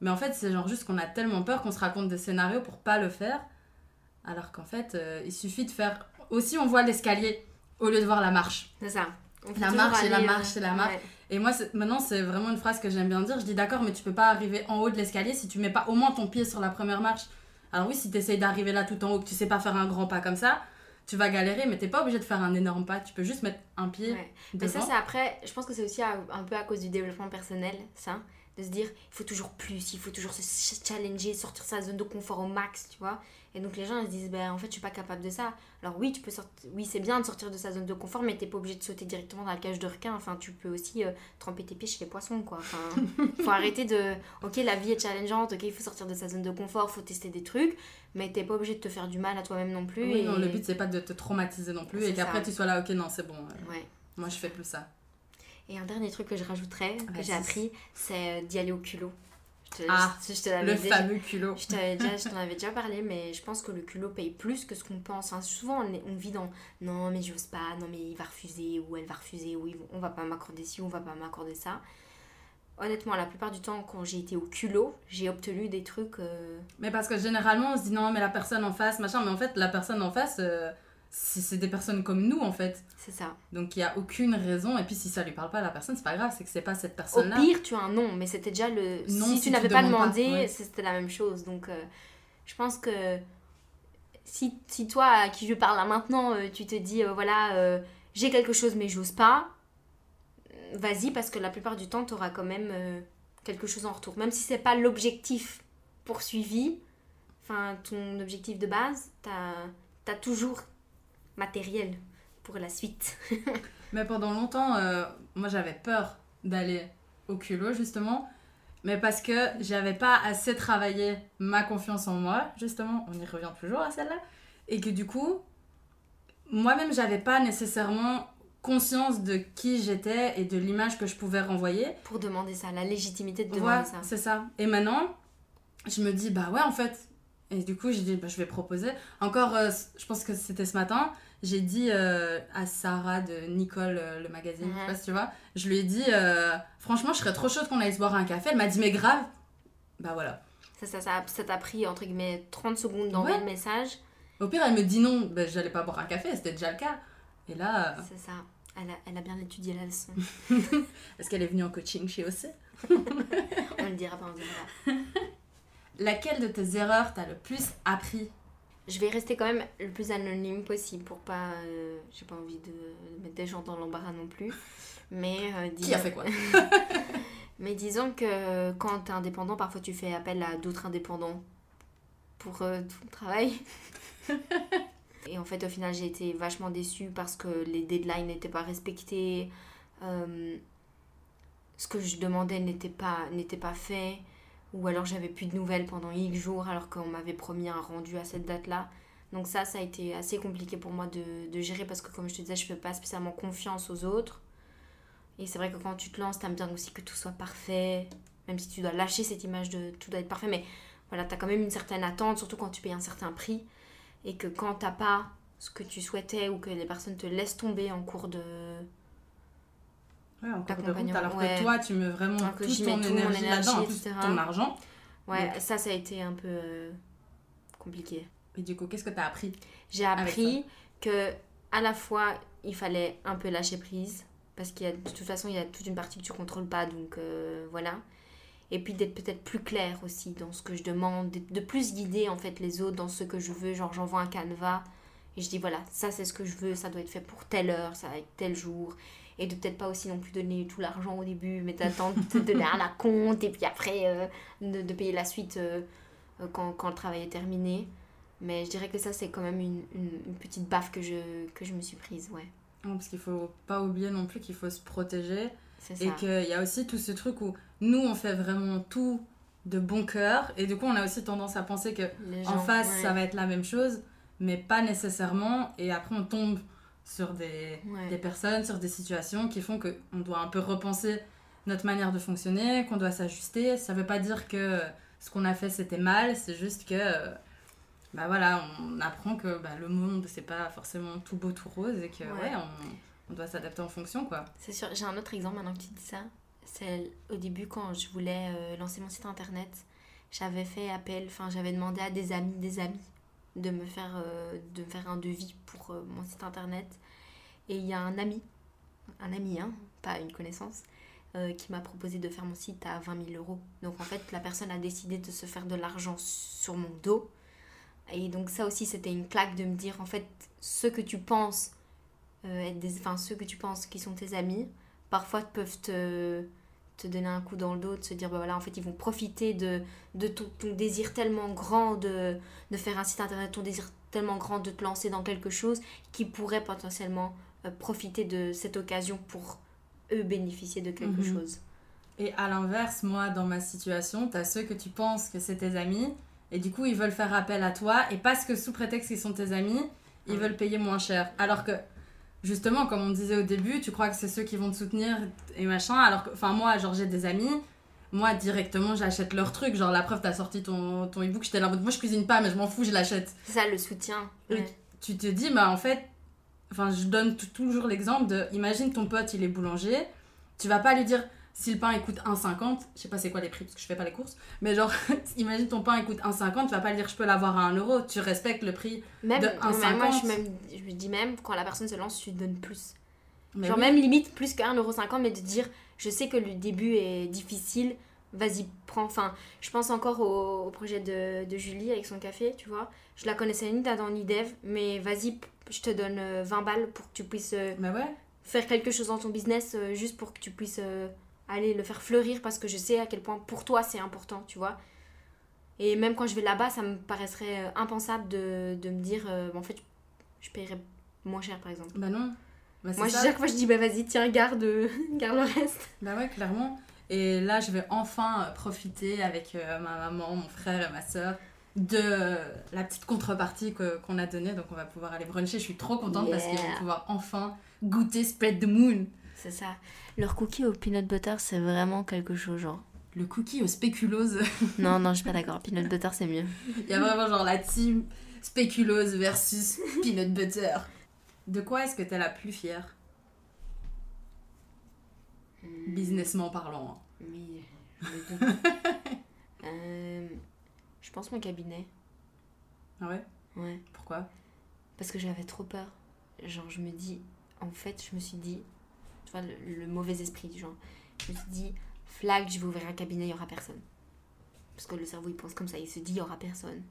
Mais en fait, c'est genre juste qu'on a tellement peur qu'on se raconte des scénarios pour pas le faire. Alors qu'en fait, euh, il suffit de faire. Aussi, on voit l'escalier au lieu de voir la marche. C'est ça. la marche, et la marche, et la marche. Et moi, maintenant, c'est vraiment une phrase que j'aime bien dire. Je dis d'accord, mais tu peux pas arriver en haut de l'escalier si tu mets pas au moins ton pied sur la première marche. Alors oui, si tu essayes d'arriver là tout en haut, que tu sais pas faire un grand pas comme ça, tu vas galérer, mais t'es pas obligé de faire un énorme pas. Tu peux juste mettre un pied. Mais ça, c'est après, je pense que c'est aussi un peu à cause du développement personnel, ça. De se dire, il faut toujours plus, il faut toujours se challenger, sortir sa zone de confort au max, tu vois. Et donc les gens ils se disent ben en fait je suis pas capable de ça. Alors oui, tu peux sortir oui, c'est bien de sortir de sa zone de confort mais t'es pas obligé de sauter directement dans la cage de requin. Enfin, tu peux aussi euh, tremper tes pieds chez les poissons quoi. Enfin, [LAUGHS] faut arrêter de OK, la vie est challengeante, OK, il faut sortir de sa zone de confort, faut tester des trucs, mais t'es pas obligé de te faire du mal à toi-même non plus Oui, non, le but c'est pas de te traumatiser non plus et qu'après tu sois là OK, non, c'est bon. Euh, ouais. Moi, je fais plus ça. Et un dernier truc que je rajouterais, que j'ai appris, c'est euh, d'y aller au culot ah, le fameux culot. Je t'en [LAUGHS] avais déjà parlé, mais je pense que le culot paye plus que ce qu'on pense. Hein. Souvent, on, vit dans non, mais j'ose pas, non, mais il va refuser, ou elle va refuser, ou on va pas m'accorder ci, on va pas m'accorder ça. Honnêtement, la plupart du temps, quand j'ai été au culot, j'ai obtenu des trucs. Euh, mais parce que généralement, on se dit non, mais la personne en face, machin, mais en fait, la personne en face. Euh, c'est des personnes comme nous en fait. C'est ça. Donc il n'y a aucune raison. Et puis si ça lui parle pas à la personne, c'est pas grave, c'est que c'est pas cette personne-là. Au pire, tu as un nom, mais c'était déjà le. Non, si, tu n'avais pas demandé, c'était la même chose. Donc euh, je pense que si, si toi, à qui je parle là maintenant, euh, tu te dis euh, voilà, j'ai quelque chose mais j'ose pas, vas-y parce que la plupart du temps, tu auras quand même quelque chose en retour. Même si c'est pas l'objectif poursuivi, enfin ton objectif de base, tu as, as toujours matériel pour la suite. [LAUGHS] mais pendant longtemps, euh, moi j'avais peur d'aller au culot justement, mais parce que j'avais pas assez travaillé ma confiance en moi, justement, on y revient toujours à celle-là, et que du coup, moi-même j'avais pas nécessairement conscience de qui j'étais et de l'image que je pouvais renvoyer. Pour demander ça, la légitimité de demander ça. C'est ça. Et maintenant, je me dis, bah ouais, en fait. Et du coup, j'ai dit, bah, je vais proposer. Encore, euh, je pense que c'était ce matin, j'ai dit euh, à Sarah de Nicole, euh, le magazine, je sais pas si tu vois, je lui ai dit, euh, franchement, je serais trop chaude qu'on aille se boire un café. Elle m'a dit, mais grave. Bah voilà. Ça, ça, ça, ça t'a pris, entre guillemets, 30 secondes d'envoyer le message. Au pire, elle me dit non, bah, j'allais pas boire un café, c'était déjà le cas. Et là. C'est ça. Elle a, elle a, bien étudié la leçon. [LAUGHS] Est-ce qu'elle est venue en coaching chez OC [LAUGHS] On le dira pas, on le dira [LAUGHS] Laquelle de tes erreurs t'as le plus appris? Je vais rester quand même le plus anonyme possible pour pas. Euh, j'ai pas envie de mettre des gens dans l'embarras non plus. Mais. Euh, Qui a fait quoi? [LAUGHS] Mais disons que quand tu es indépendant, parfois tu fais appel à d'autres indépendants pour euh, tout le travail. [LAUGHS] et en fait, au final, j'ai été vachement déçue parce que les deadlines n'étaient pas respectés. euh, ce que je demandais n'était pas, n'était pas fait. Ou alors j'avais plus de nouvelles pendant X jours alors qu'on m'avait promis un rendu à cette date-là. Donc ça, ça a été assez compliqué pour moi de, gérer parce que comme je te disais, je fais pas spécialement confiance aux autres. Et c'est vrai que quand tu te lances, t'aimes bien aussi que tout soit parfait. Même si tu dois lâcher cette image de tout doit être parfait. Mais voilà, t'as quand même une certaine attente, surtout quand tu payes un certain prix. Et que quand t'as pas ce que tu souhaitais ou que les personnes te laissent tomber en cours de... Ouais, en cours de route, D'accompagnement, alors ouais. que toi, tu mets vraiment Alors toute ton tout mon énergie là-dedans, en plus ton argent. Ouais, Donc- ça, ça a été un peu euh, compliqué. Et du coup, qu'est-ce que tu as appris J'ai appris que à la fois il fallait un peu lâcher prise parce qu'il y a de toute façon il y a toute une partie que tu contrôles pas donc euh, voilà et puis d'être peut-être plus clair aussi dans ce que je demande de plus guider en fait les autres dans ce que je veux genre j'envoie un canevas et je dis voilà ça c'est ce que je veux ça doit être fait pour telle heure ça va être tel jour et de peut-être pas aussi non plus donner tout l'argent au début mais d'attendre de donner un à compte et puis après euh, de, de payer la suite euh, euh, quand, quand le travail est terminé mais je dirais que ça, c'est quand même une, une, une petite baffe que je, que je me suis prise, ouais. Non, Parce qu'il faut pas oublier non plus qu'il faut se protéger. Ça. Et qu'il y a aussi tout ce truc où nous, on fait vraiment tout de bon cœur. Et du coup, on a aussi tendance à penser que en face, ouais. ça va être la même chose, mais pas nécessairement. Et après, on tombe sur des, Ouais. des personnes, sur des situations qui font qu'on doit un peu repenser notre manière de fonctionner, qu'on doit s'ajuster. Ça veut pas dire que ce qu'on a fait, c'était mal, c'est juste que... euh, Bah voilà, on apprend que bah, le monde, c'est pas forcément tout beau, tout rose, et que Ouais. ouais, on, on doit s'adapter en fonction, quoi. C'est sûr, j'ai un autre exemple maintenant que tu dis ça. C'est au début quand je voulais euh, lancer mon site internet, j'avais fait appel, enfin j'avais demandé à des amis, des amis de me faire, euh, de me faire un devis pour euh, mon site internet. Et il y a un ami, un ami, hein, pas une connaissance, euh, qui m'a proposé de faire mon site à 20 000 euros. Donc en fait, la personne a décidé de se faire de l'argent sur mon dos. Et donc ça aussi, c'était une claque de me dire, en fait, ce que tu penses, ceux que tu penses qui sont tes amis, parfois peuvent te, te donner un coup dans le dos, de se dire, bah voilà, en fait, ils vont profiter de, de ton, ton désir tellement grand de, de faire un site internet, ton désir tellement grand de te lancer dans quelque chose, qui pourrait potentiellement euh, profiter de cette occasion pour eux bénéficier de quelque Mhm. chose. Et à l'inverse, moi, dans ma situation, t'as ceux que tu penses que c'est tes amis, et du coup, ils veulent faire appel à toi, et parce que sous prétexte qu'ils sont tes amis, ils veulent payer moins cher. Alors que, justement, comme on disait au début, tu crois que c'est ceux qui vont te soutenir et machin, alors que, enfin, moi, genre, j'ai des amis, moi, directement, j'achète leur truc. Genre, la preuve, t'as sorti ton, ton e-book, j'étais là moi, je cuisine pas, mais je m'en fous, je l'achète. C'est ça le soutien. Ouais. tu te dis, bah en fait, enfin, je donne toujours l'exemple de, imagine ton pote, il est boulanger, tu vas pas lui dire, si le pain il coûte 1,50, je sais pas c'est quoi les prix parce que je fais pas les courses, mais genre, [LAUGHS] imagine ton pain il coûte 1,50, tu vas pas dire, je peux l'avoir à 1 euro, tu respectes le prix. Même, De non, mais moi, 1,50. je, même, je dis même, quand la personne se lance, tu lui donnes plus. Mais Genre oui. même limite plus que 1,50€, mais de dire, je sais que le début est difficile, vas-y, prends. Enfin, je pense encore au, au projet de, de Julie avec son café, tu vois. Je la connaissais ni d'Adam ni d'Eve, mais vas-y, je te donne euh, 20 balles pour que tu puisses euh, ouais, faire quelque chose dans ton business, euh, juste pour que tu puisses euh, aller le faire fleurir, parce que je sais à quel point pour toi c'est important, tu vois. Et même quand je vais là-bas, ça me paraîtrait euh, impensable de, de me dire, euh, en fait, je paierais moins cher, par exemple. bah non. Bah, Moi, ça. chaque fois, je dis, bah vas-y, tiens, garde, [LAUGHS] garde le reste. Bah ouais, clairement. Et là, je vais enfin euh, profiter avec euh, ma maman, mon frère et ma soeur de euh, la petite contrepartie qu'on a donnée. Donc, on va pouvoir aller bruncher. Je suis trop contente parce qu'ils vont pouvoir enfin goûter Spread the Moon. C'est ça. Leur cookie au peanut butter, c'est vraiment quelque chose, genre. Le cookie aux spéculoses. [LAUGHS] Non, non, je suis pas d'accord. Peanut butter, c'est mieux. Il y a vraiment genre la team spéculose versus peanut butter. De quoi est-ce que t'es la plus fière? Businessment parlant. hein. Oui, deux. [LAUGHS] Euh, je pense mon cabinet. Ah ouais? Ouais. Pourquoi? Parce que j'avais trop peur. Genre, je me dis, en fait, je me suis dit, tu vois, le, mauvais esprit du genre. Je me suis dit, flag, je vais ouvrir un cabinet, il y aura personne. Parce que le cerveau, il pense comme ça, il se dit, il y aura personne.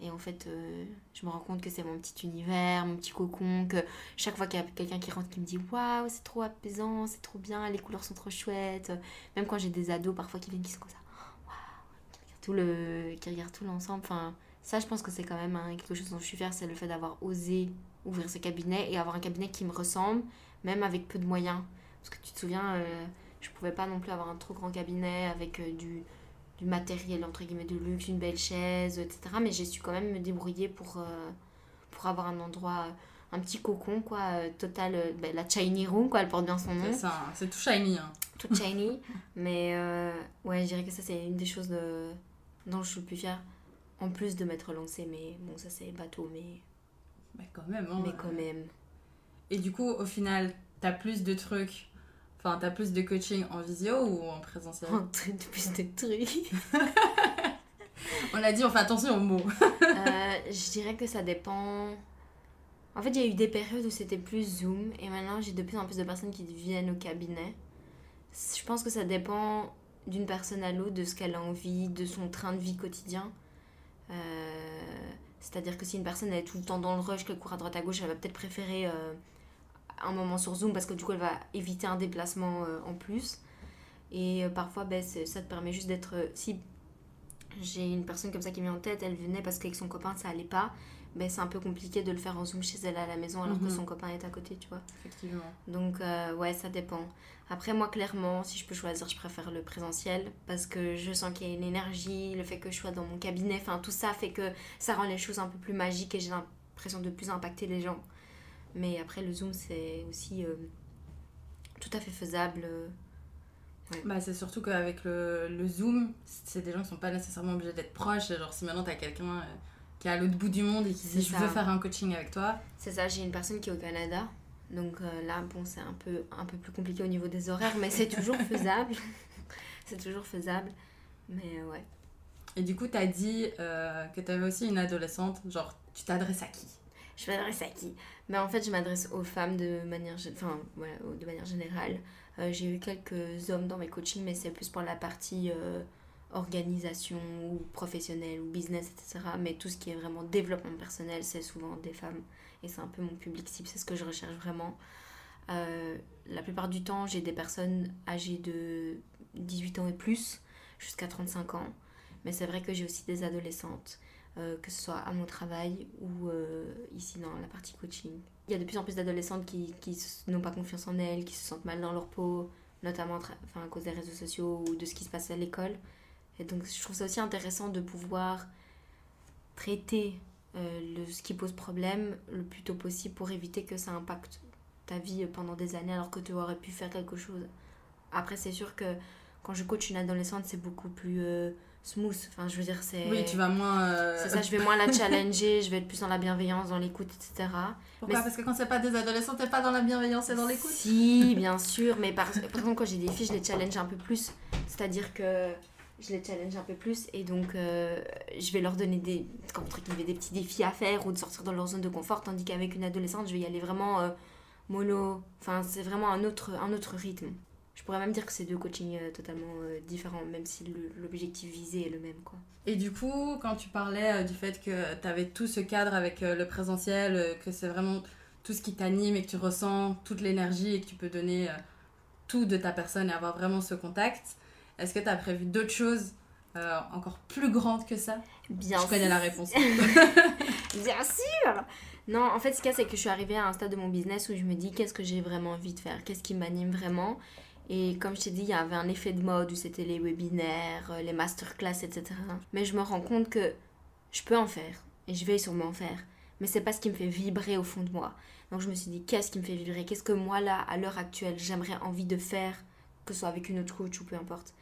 Et en fait, euh, je me rends compte que c'est mon petit univers, mon petit cocon, que chaque fois qu'il y a quelqu'un qui rentre qui me dit waouh, c'est trop apaisant, c'est trop bien, les couleurs sont trop chouettes. Même quand j'ai des ados parfois qui viennent qui sont comme ça, waouh, qui regardent tout le- qui regardent tout l'ensemble. Enfin, Ça, je pense que c'est quand même hein, quelque chose dont je suis fière, c'est le fait d'avoir osé ouvrir ce cabinet et avoir un cabinet qui me ressemble, même avec peu de moyens. Parce que tu te souviens, euh, je pouvais pas non plus avoir un trop grand cabinet avec euh, du, du matériel, entre guillemets, de luxe, une belle chaise, etc. Mais j'ai su quand même me débrouiller pour, euh, pour avoir un endroit, un petit cocon, quoi, euh, total, ben, la Shiny Room, quoi, elle porte bien son nom. C'est ça, c'est tout shiny. Hein. Tout shiny. [LAUGHS] mais ouais, je dirais que ça, c'est une des choses de- dont je suis le plus fière. En plus de m'être lancée, mais bon, ça c'est bateau, mais, Mais quand même. Hein, mais quand même. Et du coup, au final, t'as plus de trucs. Enfin, t'as plus de coaching en visio ou en présentiel de plus de trucs. On l'a dit, on fait attention aux mots. Euh, je dirais que ça dépend. En fait, il y a eu des périodes où c'était plus Zoom et maintenant j'ai de plus en plus de personnes qui viennent au cabinet. Je pense que ça dépend d'une personne à l'autre, de ce qu'elle a envie, de son train de vie quotidien. Euh, C'est-à-dire que si une personne est tout le temps dans le rush, qu'elle court à droite à gauche, elle va peut-être préférer euh, un moment sur Zoom parce que du coup elle va éviter un déplacement euh, en plus. Et euh, parfois, ben, ça te permet juste d'être. euh, si j'ai une personne comme ça qui me vient en tête, elle venait parce qu'avec son copain ça allait pas, ben, c'est un peu compliqué de le faire en Zoom chez elle à la maison alors que Mhm. son copain est à côté, tu vois. Effectivement. Donc, euh, ouais, ça dépend. Après, moi, clairement, si je peux choisir, je préfère le présentiel parce que je sens qu'il y a une énergie, le fait que je sois dans mon cabinet, enfin, tout ça fait que ça rend les choses un peu plus magiques et j'ai l'impression de plus impacter les gens. Mais après, le Zoom, c'est aussi euh, tout à fait faisable. euh. Bah, c'est surtout qu'avec le, le Zoom, c'est des gens qui sont pas nécessairement obligés d'être proches. Genre, si maintenant t'as quelqu'un euh, qui est à l'autre bout du monde et qui dit je veux faire un coaching avec toi, C'est ça, j'ai une personne qui est au Canada. Donc euh, là, bon, c'est un peu, un peu plus compliqué au niveau des horaires, mais c'est toujours [LAUGHS] faisable. [LAUGHS] c'est toujours faisable. Mais euh, ouais. Et du coup, t'as dit euh, que t'avais aussi une adolescente. Genre, tu t'adresses à qui? Je m'adresse à qui? Mais en fait, je m'adresse aux femmes de manière, enfin, voilà, de manière générale. Euh, j'ai eu quelques hommes dans mes coachings, mais c'est plus pour la partie euh, organisation ou professionnelle ou business, etc. Mais tout ce qui est vraiment développement personnel, c'est souvent des femmes. Et c'est un peu mon public cible, c'est ce que je recherche vraiment. Euh, la plupart du temps, j'ai des personnes âgées de 18 ans et plus, jusqu'à 35 ans. Mais c'est vrai que j'ai aussi des adolescentes euh, que ce soit à mon travail ou euh, ici dans la partie coaching. Il y a de plus en plus d'adolescentes qui, qui n'ont pas confiance en elles, qui se sentent mal dans leur peau, notamment enfin, à cause des réseaux sociaux ou de ce qui se passe à l'école. Et donc je trouve ça aussi intéressant de pouvoir traiter euh, le, ce qui pose problème le plus tôt possible pour éviter que ça impacte ta vie pendant des années alors que tu aurais pu faire quelque chose. Après c'est sûr que quand je coach une adolescente c'est beaucoup plus smooth. Enfin je veux dire c'est... Oui, tu vas moins. euh, C'est ça, je vais moins la challenger, je vais être plus dans la bienveillance, dans l'écoute, etc. Pourquoi mais- Parce que quand c'est pas des adolescents, t'es pas dans la bienveillance et dans l'écoute Si, bien sûr, mais par, par exemple, quand j'ai des filles, je les challenge un peu plus. C'est-à-dire que je les challenge un peu plus et donc euh, je vais leur donner des, comme guillemets, des petits défis à faire ou de sortir dans leur zone de confort, tandis qu'avec une adolescente, je vais y aller vraiment euh, mollo. Enfin, c'est vraiment un autre, un autre rythme. Je pourrais même dire que c'est deux coachings euh, totalement euh, différents, même si l'objectif visé est le même. quoi. Et du coup, quand tu parlais euh, du fait que tu avais tout ce cadre avec le présentiel, que c'est vraiment tout ce qui t'anime et que tu ressens toute l'énergie et que tu peux donner tout de ta personne et avoir vraiment ce contact, est-ce que tu as prévu d'autres choses euh, encore plus grandes que ça? Bien Je connais la réponse. [LAUGHS] Bien sûr Non, en fait, ce qu'il y a, c'est que je suis arrivée à un stade de mon business où je me dis qu'est-ce que j'ai vraiment envie de faire, qu'est-ce qui m'anime vraiment? Et comme je t'ai dit, il y avait un effet de mode où c'était les webinaires, euh, les masterclass, etc. Mais je me rends compte que je peux en faire et je vais sûrement en faire. Mais c'est pas ce qui me fait vibrer au fond de moi. Donc je me suis dit, qu'est-ce qui me fait vibrer? Qu'est-ce que moi, là, à l'heure actuelle, j'aimerais envie de faire, que ce soit avec une autre coach ou peu importe?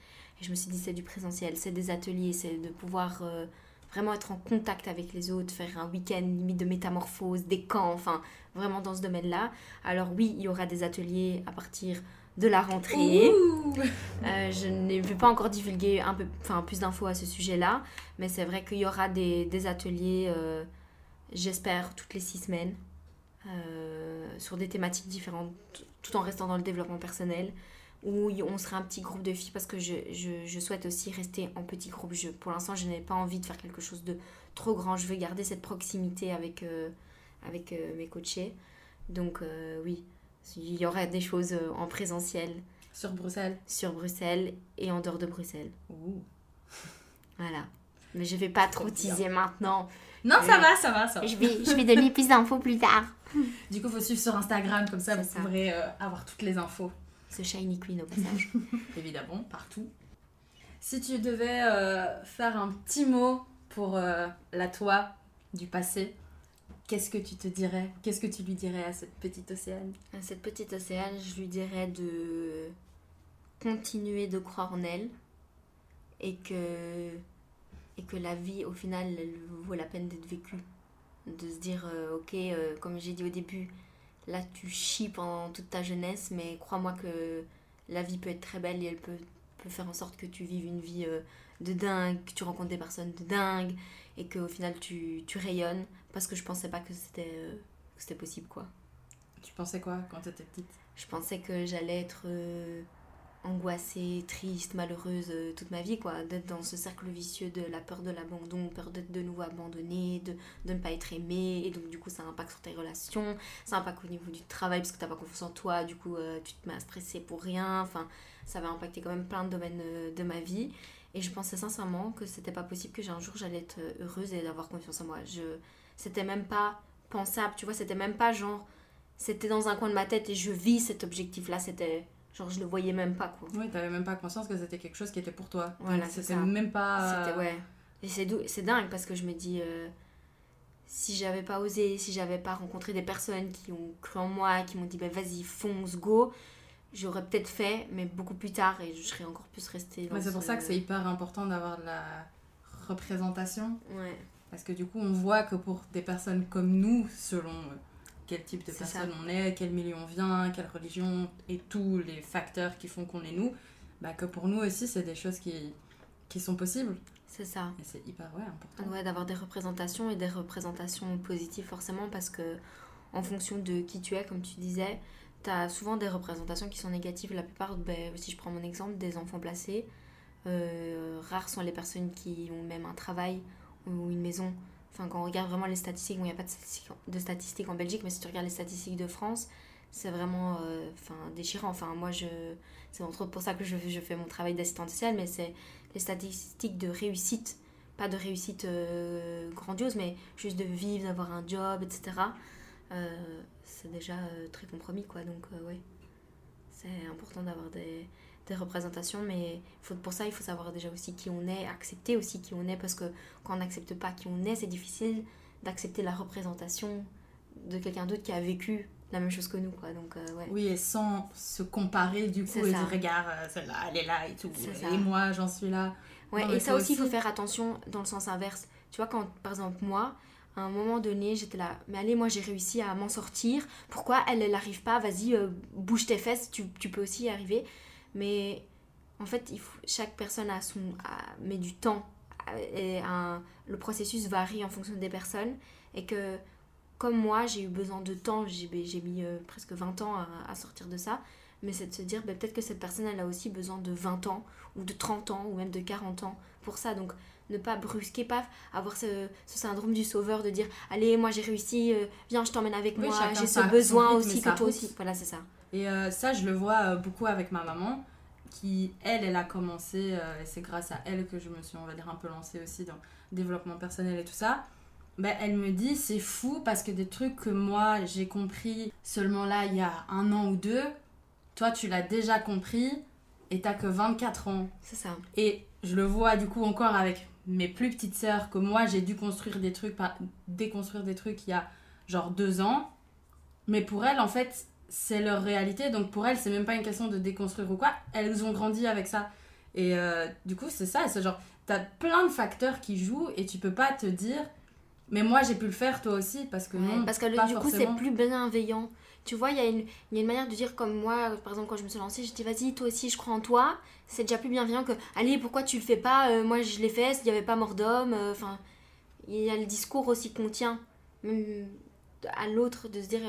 Et je me suis dit, c'est du présentiel, c'est des ateliers, c'est de pouvoir euh, vraiment être en contact avec les autres, faire un week-end limite de métamorphose, des camps, enfin vraiment dans ce domaine-là. Alors oui, il y aura des ateliers à partir de la rentrée. Euh, je ne vais pas encore divulguer un peu, enfin, plus d'infos à ce sujet-là, mais c'est vrai qu'il y aura des, des ateliers, euh, j'espère, toutes les six semaines, euh, sur des thématiques différentes, tout en restant dans le développement personnel, où on sera un petit groupe de filles, parce que je, je, je souhaite aussi rester en petit groupe. Je, pour l'instant, je n'ai pas envie de faire quelque chose de trop grand. Je veux garder cette proximité avec, avec mes coachés. Donc oui, il y aura des choses euh, en présentiel Sur Bruxelles. sur Bruxelles et en dehors de Bruxelles. Ouh. [LAUGHS] Voilà. Mais je vais pas trop teaser maintenant. Non, ça va, ça va, ça va. Je vais, je vais donner plus d'infos plus tard. [LAUGHS] Du coup, faut suivre sur Instagram, comme ça, vous ça. pourrez euh, avoir toutes les infos. Ce shiny queen au passage. [LAUGHS] évidemment, partout. Si tu devais euh, faire un petit mot pour euh, la toi du passé, qu'est-ce que tu te dirais Qu'est-ce que tu lui dirais à cette petite océane? À cette petite océane, je lui dirais de continuer de croire en elle et que, et que la vie, au final, elle vaut la peine d'être vécue. De se dire, euh, ok, euh, comme j'ai dit au début, là tu chies pendant toute ta jeunesse, mais crois-moi que la vie peut être très belle et elle peut, peut faire en sorte que tu vives une vie euh, de dingue, que tu rencontres des personnes de dingue et qu'au final tu, tu rayonnes parce que je pensais pas que c'était euh, c'était possible quoi. Tu pensais quoi quand tu étais petite? Je pensais que j'allais être euh, angoissée, triste, malheureuse euh, toute ma vie, quoi. D'être dans ce cercle vicieux de la peur de l'abandon, peur d'être de nouveau abandonnée, de, de ne pas être aimée. Et donc, du coup, ça impacte sur tes relations, ça impacte au niveau du travail parce que t'as pas confiance en toi, du coup, euh, tu te mets à stresser pour rien. Enfin, ça va impacter quand même plein de domaines de ma vie. Et je pensais sincèrement que c'était pas possible que un jour j'allais être heureuse et d'avoir confiance en moi. Je... C'était même pas pensable, tu vois, c'était même pas genre c'était dans un coin de ma tête et je vis cet objectif là c'était genre je le voyais même pas quoi Oui, t'avais même pas conscience que c'était quelque chose qui était pour toi. Voilà, c'était même pas. c'était ouais et c'est dingue parce que je me dis euh, si j'avais pas osé si j'avais pas rencontré des personnes qui ont cru en moi qui m'ont dit bah vas-y fonce go j'aurais peut-être fait mais beaucoup plus tard et je serais encore plus restée c'est pour ce- ça que c'est hyper important d'avoir de la représentation. ouais Parce que du coup, on voit que pour des personnes comme nous, selon euh, quel type de personne on est, quel milieu on vient, quelle religion et tous les facteurs qui font qu'on est nous, bah que pour nous aussi, c'est des choses qui, qui sont possibles. c'est ça Et c'est hyper ouais, important. Ouais, d'avoir des représentations et des représentations positives forcément parce que en fonction de qui tu es, comme tu disais, tu as souvent des représentations qui sont négatives. La plupart, ben, si je prends mon exemple, des enfants placés, euh, rares sont les personnes qui ont même un travail ou une maison. Enfin, quand on regarde vraiment les statistiques, bon, il n'y a pas de statistiques, en Belgique, mais si tu regardes les statistiques de France, c'est vraiment euh, déchirant. Enfin, moi, je, c'est entre autres pour ça que je, je fais mon travail d'assistante sociale, mais c'est les statistiques de réussite pas de réussite euh, grandiose, mais juste de vivre, d'avoir un job, etc. euh, c'est déjà très compromis, quoi. Donc, ouais, c'est important d'avoir des, des représentations, mais faut, pour ça, il faut savoir déjà aussi qui on est, accepter aussi qui on est, parce que quand on n'accepte pas qui on est, c'est difficile d'accepter la représentation de quelqu'un d'autre qui a vécu la même chose que nous, quoi. Donc, euh, ouais. Oui, et sans se comparer du coup et dire regarde, euh, celle-là, elle est là et tout. Et ça. moi, j'en suis là. Ouais, Non, et ça aussi, il faut faire attention dans le sens inverse. Tu vois, quand par exemple, moi, à un moment donné, j'étais là, mais allez, moi j'ai réussi à m'en sortir. Pourquoi elle, elle arrive pas? Vas-y, euh, bouge tes fesses, tu, tu peux aussi y arriver. Mais en fait, il faut, chaque personne a son, a- met du temps. Et un- le processus varie en fonction des personnes. Et que, comme moi, j'ai eu besoin de temps, j'ai ben, mis euh, presque 20 ans à, à sortir de ça. Mais c'est de se dire, ben, peut-être que cette personne, elle a aussi besoin de 20 ans ou de 30 ans ou même de 40 ans pour ça. Donc ne pas brusquer, pas avoir ce, ce syndrome du sauveur de dire allez moi j'ai réussi, euh, viens je t'emmène avec Oui, moi, j'ai ce besoin rythme aussi que toi aussi. Voilà c'est ça. Et euh, ça, je le vois euh, beaucoup avec ma maman, qui, elle, elle a commencé, euh, et c'est grâce à elle que je me suis, on va dire, un peu lancée aussi dans le développement personnel et tout ça. Ben, elle me dit, c'est fou parce que des trucs que moi, j'ai compris seulement là, il y a un an ou deux, toi, tu l'as déjà compris et t'as que 24 ans. C'est ça. Et je le vois du coup encore avec mes plus petites sœurs, que moi j'ai dû construire des trucs, pas déconstruire des trucs il y a genre deux ans. Mais pour elles, en fait, c'est leur réalité. Donc pour elles, c'est même pas une question de déconstruire ou quoi. Elles ont grandi avec ça. Et euh, du coup, c'est ça. C'est genre, t'as plein de facteurs qui jouent et tu peux pas te dire, mais moi j'ai pu le faire toi aussi parce que Ouais, non. parce que le- du coup c'est plus bienveillant. Tu vois, il y, a une- y a une manière de dire comme moi, par exemple quand je me suis lancée, je dis vas-y toi aussi je crois en toi. C'est déjà plus bienveillant que allez pourquoi tu le fais pas, Euh, moi je l'ai fait, il n'y avait pas mort d'homme. euh, Enfin, il y a le discours aussi qu'on tient même à l'autre de se dire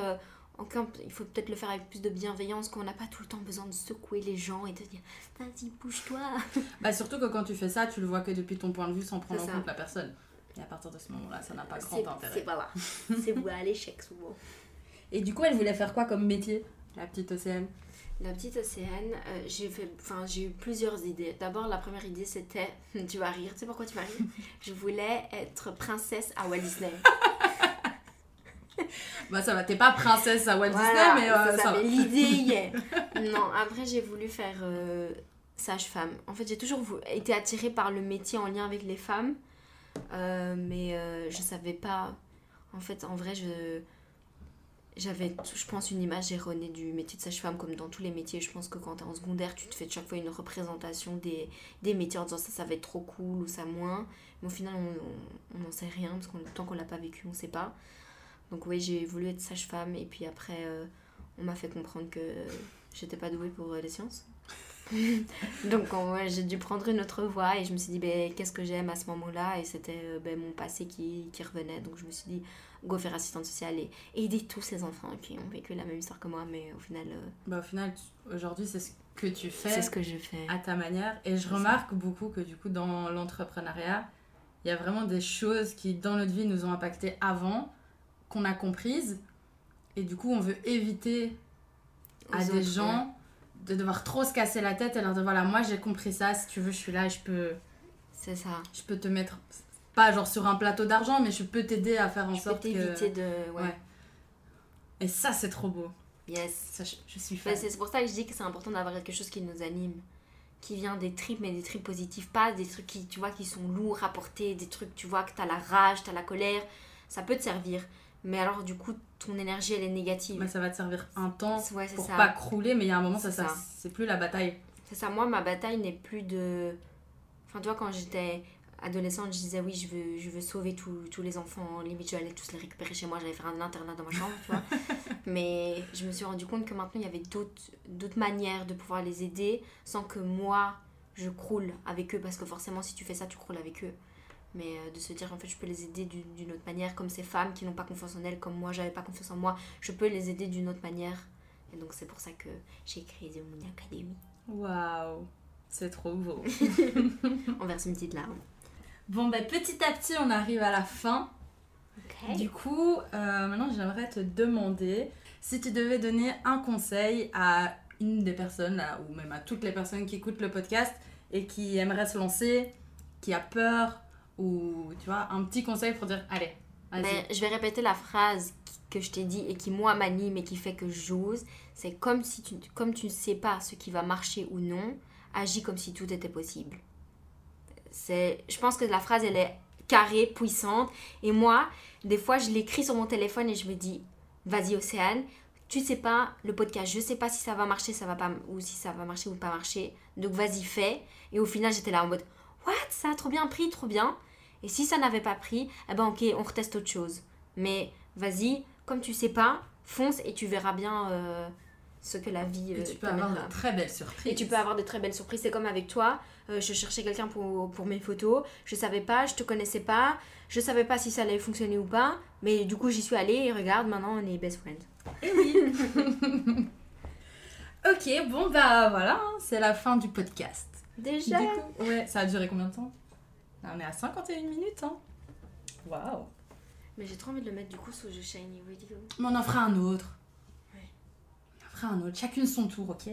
il faut peut-être le faire avec plus de bienveillance, qu'on n'a pas tout le temps besoin de secouer les gens et de dire vas-y bouge-toi. [LAUGHS] Bah, surtout que quand tu fais ça, tu le vois que depuis ton point de vue sans prendre en compte la personne. Et à partir de ce moment-là, ça n'a pas grand intérêt. c'est- voilà. [LAUGHS] c'est voué à l'échec souvent. Et du coup, elle voulait faire quoi comme métier, la petite Océane? La petite Océane, euh, j'ai fait, enfin j'ai eu plusieurs idées. D'abord la première idée c'était, [LAUGHS] tu vas rire, tu sais pourquoi tu vas rire? Je voulais être princesse à Walt Disney. [LAUGHS] bah ça va, t'es pas princesse à Walt Voilà, Disney, mais euh, ça, ça l'idée y est. [LAUGHS] Non, après j'ai voulu faire euh, sage-femme. En fait j'ai toujours été attirée par le métier en lien avec les femmes, euh, mais euh, je savais pas. En fait, en vrai, je j'avais, je pense, une image erronée du métier de sage-femme, comme dans tous les métiers. Je pense que quand t'es en secondaire, tu te fais chaque fois une représentation des, des métiers en disant ça, ça va être trop cool ou ça moins. Mais au final, on on- on n'en sait rien, parce que tant qu'on l'a pas vécu, on sait pas. Donc oui, j'ai voulu être sage-femme, et puis après, euh, on m'a fait comprendre que j'étais pas douée pour euh, les sciences. [LAUGHS] Donc on- ouais, j'ai dû prendre une autre voie, et je me suis dit, ben, qu'est-ce que j'aime à ce moment-là? Et c'était ben, mon passé qui, qui revenait. Donc je me suis dit, go faire assistante sociale et aider tous ces enfants qui ont vécu la même histoire que moi, mais au final, euh, Bah, au final, aujourd'hui, c'est ce que tu fais c'est ce que je fais. à ta manière. Et je remarque beaucoup que du coup, dans l'entrepreneuriat, il y a vraiment des choses qui, dans notre vie, nous ont impacté avant, qu'on a comprises. Et du coup, on veut éviter à des gens de devoir trop se casser la tête et leur dire voilà, moi j'ai compris ça, si tu veux, je suis là, je peux, C'est ça. je peux te mettre, pas genre sur un plateau d'argent, mais je peux t'aider à faire en Je peux sorte que. de. Ouais. Ouais. Et ça, c'est trop beau. Yes. Ça, je, je suis fan. Ben, c'est pour ça que je dis que c'est important d'avoir quelque chose qui nous anime. Qui vient des tripes, mais des tripes positifs. Pas des trucs qui, tu vois, qui sont lourds à porter. Des trucs, tu vois, que t'as la rage, t'as la colère. Ça peut te servir. Mais alors, du coup, ton énergie, elle est négative. Bah, ça va te servir un temps ouais, pour ça. pas crouler, mais il y a un moment, ça, C'est ça, c'est plus la bataille. C'est ça, moi, ma bataille n'est plus de. Enfin, tu vois, quand j'étais adolescente, je disais oui, je veux, je veux sauver tous tous les enfants. Limite, je vais aller tous les récupérer chez moi, j'allais faire un internat dans ma chambre, tu vois. [LAUGHS] Mais je me suis rendu compte que maintenant, il y avait d'autres d'autres manières de pouvoir les aider sans que moi, je croule avec eux. Parce que forcément, si tu fais ça, tu croules avec eux. Mais euh, de se dire, en fait, je peux les aider d'une autre manière, comme ces femmes qui n'ont pas confiance en elles, comme moi, j'avais pas confiance en moi, je peux les aider d'une autre manière. Et donc, c'est pour ça que j'ai créé The Moon Academy. Waouh, c'est trop beau. [LAUGHS] On verse une petite larme. bon, bah, petit à petit, on arrive à la fin. Du coup, euh, maintenant, j'aimerais te demander si tu devais donner un conseil à une des personnes, là, ou même à toutes les personnes qui écoutent le podcast et qui aimeraient se lancer, qui a peur, ou tu vois, un petit conseil pour dire allez, vas-y. Ben, je vais répéter la phrase que je t'ai dit et qui moi m'anime et qui fait que j'ose. C'est comme si tu, comme tu ne sais pas ce qui va marcher ou non, agis comme si tout était possible. C'est, je pense que la phrase elle est carrée, puissante. Et moi, des fois, je l'écris sur mon téléphone et je me dis, vas-y Océane, tu sais pas le podcast, je sais pas si ça va marcher, ça va pas, ou si ça va marcher ou pas marcher. Donc vas-y fais. Et au final, j'étais là en mode, what, ça a trop bien pris, trop bien. Et si ça n'avait pas pris, eh ben ok, on reteste autre chose. Mais vas-y, comme tu sais pas, fonce et tu verras bien euh, ce que la vie et euh, tu peux avoir de très belles surprises. Et tu peux avoir de très belles surprises. C'est comme avec toi. euh, je cherchais quelqu'un pour, pour mes photos. Je savais pas, je te connaissais pas. Je savais pas si ça allait fonctionner ou pas. Mais du coup, j'y suis allée et regarde, maintenant on est best friends. Eh oui. [LAUGHS] ok, bon bah voilà, hein, c'est la fin du podcast. Déjà Du coup, ouais, ça a duré combien de temps? Là, On est à 51 minutes, hein. Waouh. Mais j'ai trop envie de le mettre du coup sous The Shiny Radio. Mais on en fera un autre. Ouais. On en fera un autre, chacune son tour, ok?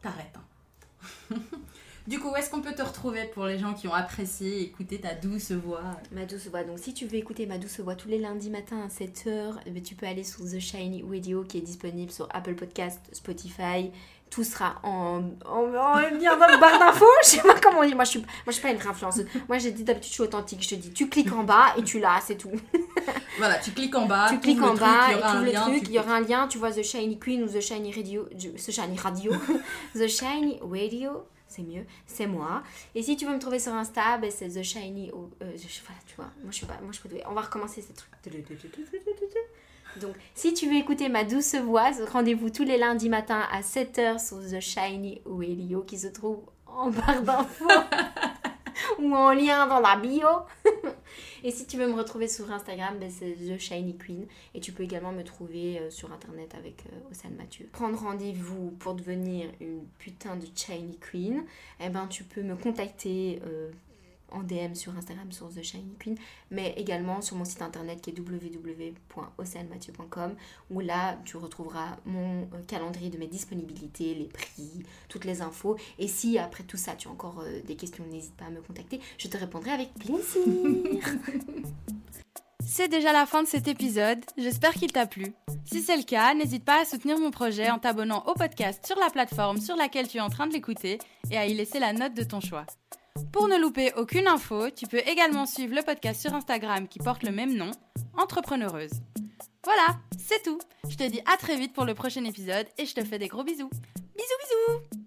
T'arrêtes. hein. [LAUGHS] du coup, où est-ce qu'on peut te retrouver pour les gens qui ont apprécié écouter ta douce voix? Ma douce voix. Donc, si tu veux écouter ma douce voix tous les lundis matin à 7h, tu peux aller sur The Shiny Radio qui est disponible sur Apple Podcast, Spotify. Tout sera en, en, en lien dans le barre d'infos. [LAUGHS] Je sais pas comment on dit. Moi, je suis, moi, je suis pas une influenceuse. Moi, j'ai dit d'habitude, je suis authentique. Je te dis, tu cliques en bas et tu l'as, c'est tout. [LAUGHS] Voilà, tu cliques en bas, tu cliques en bas truc, il y et aura tu le lien, truc. tu Il y aura un lien. Tu vois The Shiny Queen ou The Shiny Radio. The Shiny Radio. [LAUGHS] The Shiny Radio. C'est mieux, c'est moi. Et si tu veux me trouver sur Insta, ben c'est The Shiny. euh, je- voilà, tu vois. Moi, je suis pas, moi, je douée. On va recommencer ces trucs. Donc, si tu veux écouter ma douce voix, rendez-vous tous les lundis matins à 7h sur The Shiny Radio qui se trouve en [LAUGHS] barre d'infos ou en lien dans la bio. [LAUGHS] et si tu veux me retrouver sur Instagram, ben c'est The Shiny Queen. Et tu peux également me trouver euh, sur internet avec euh, Océane Mathieu. Prendre rendez-vous pour devenir une putain de Shiny Queen, eh ben tu peux me contacter euh, en DM sur Instagram sur The Shiny Queen, mais également sur mon site internet qui est www.oceanmathieu.com où là tu retrouveras mon euh, calendrier de mes disponibilités, les prix, toutes les infos. Et si après tout ça tu as encore euh, des questions, n'hésite pas à me contacter, je te répondrai avec plaisir. [LAUGHS] C'est déjà la fin de cet épisode, j'espère qu'il t'a plu. Si c'est le cas, n'hésite pas à soutenir mon projet en t'abonnant au podcast sur la plateforme sur laquelle tu es en train de l'écouter et à y laisser la note de ton choix. Pour ne louper aucune info, tu peux également suivre le podcast sur Instagram qui porte le même nom, Entrepreneureuse. Voilà, c'est tout. Je te dis à très vite pour le prochain épisode et je te fais des gros bisous. Bisous bisous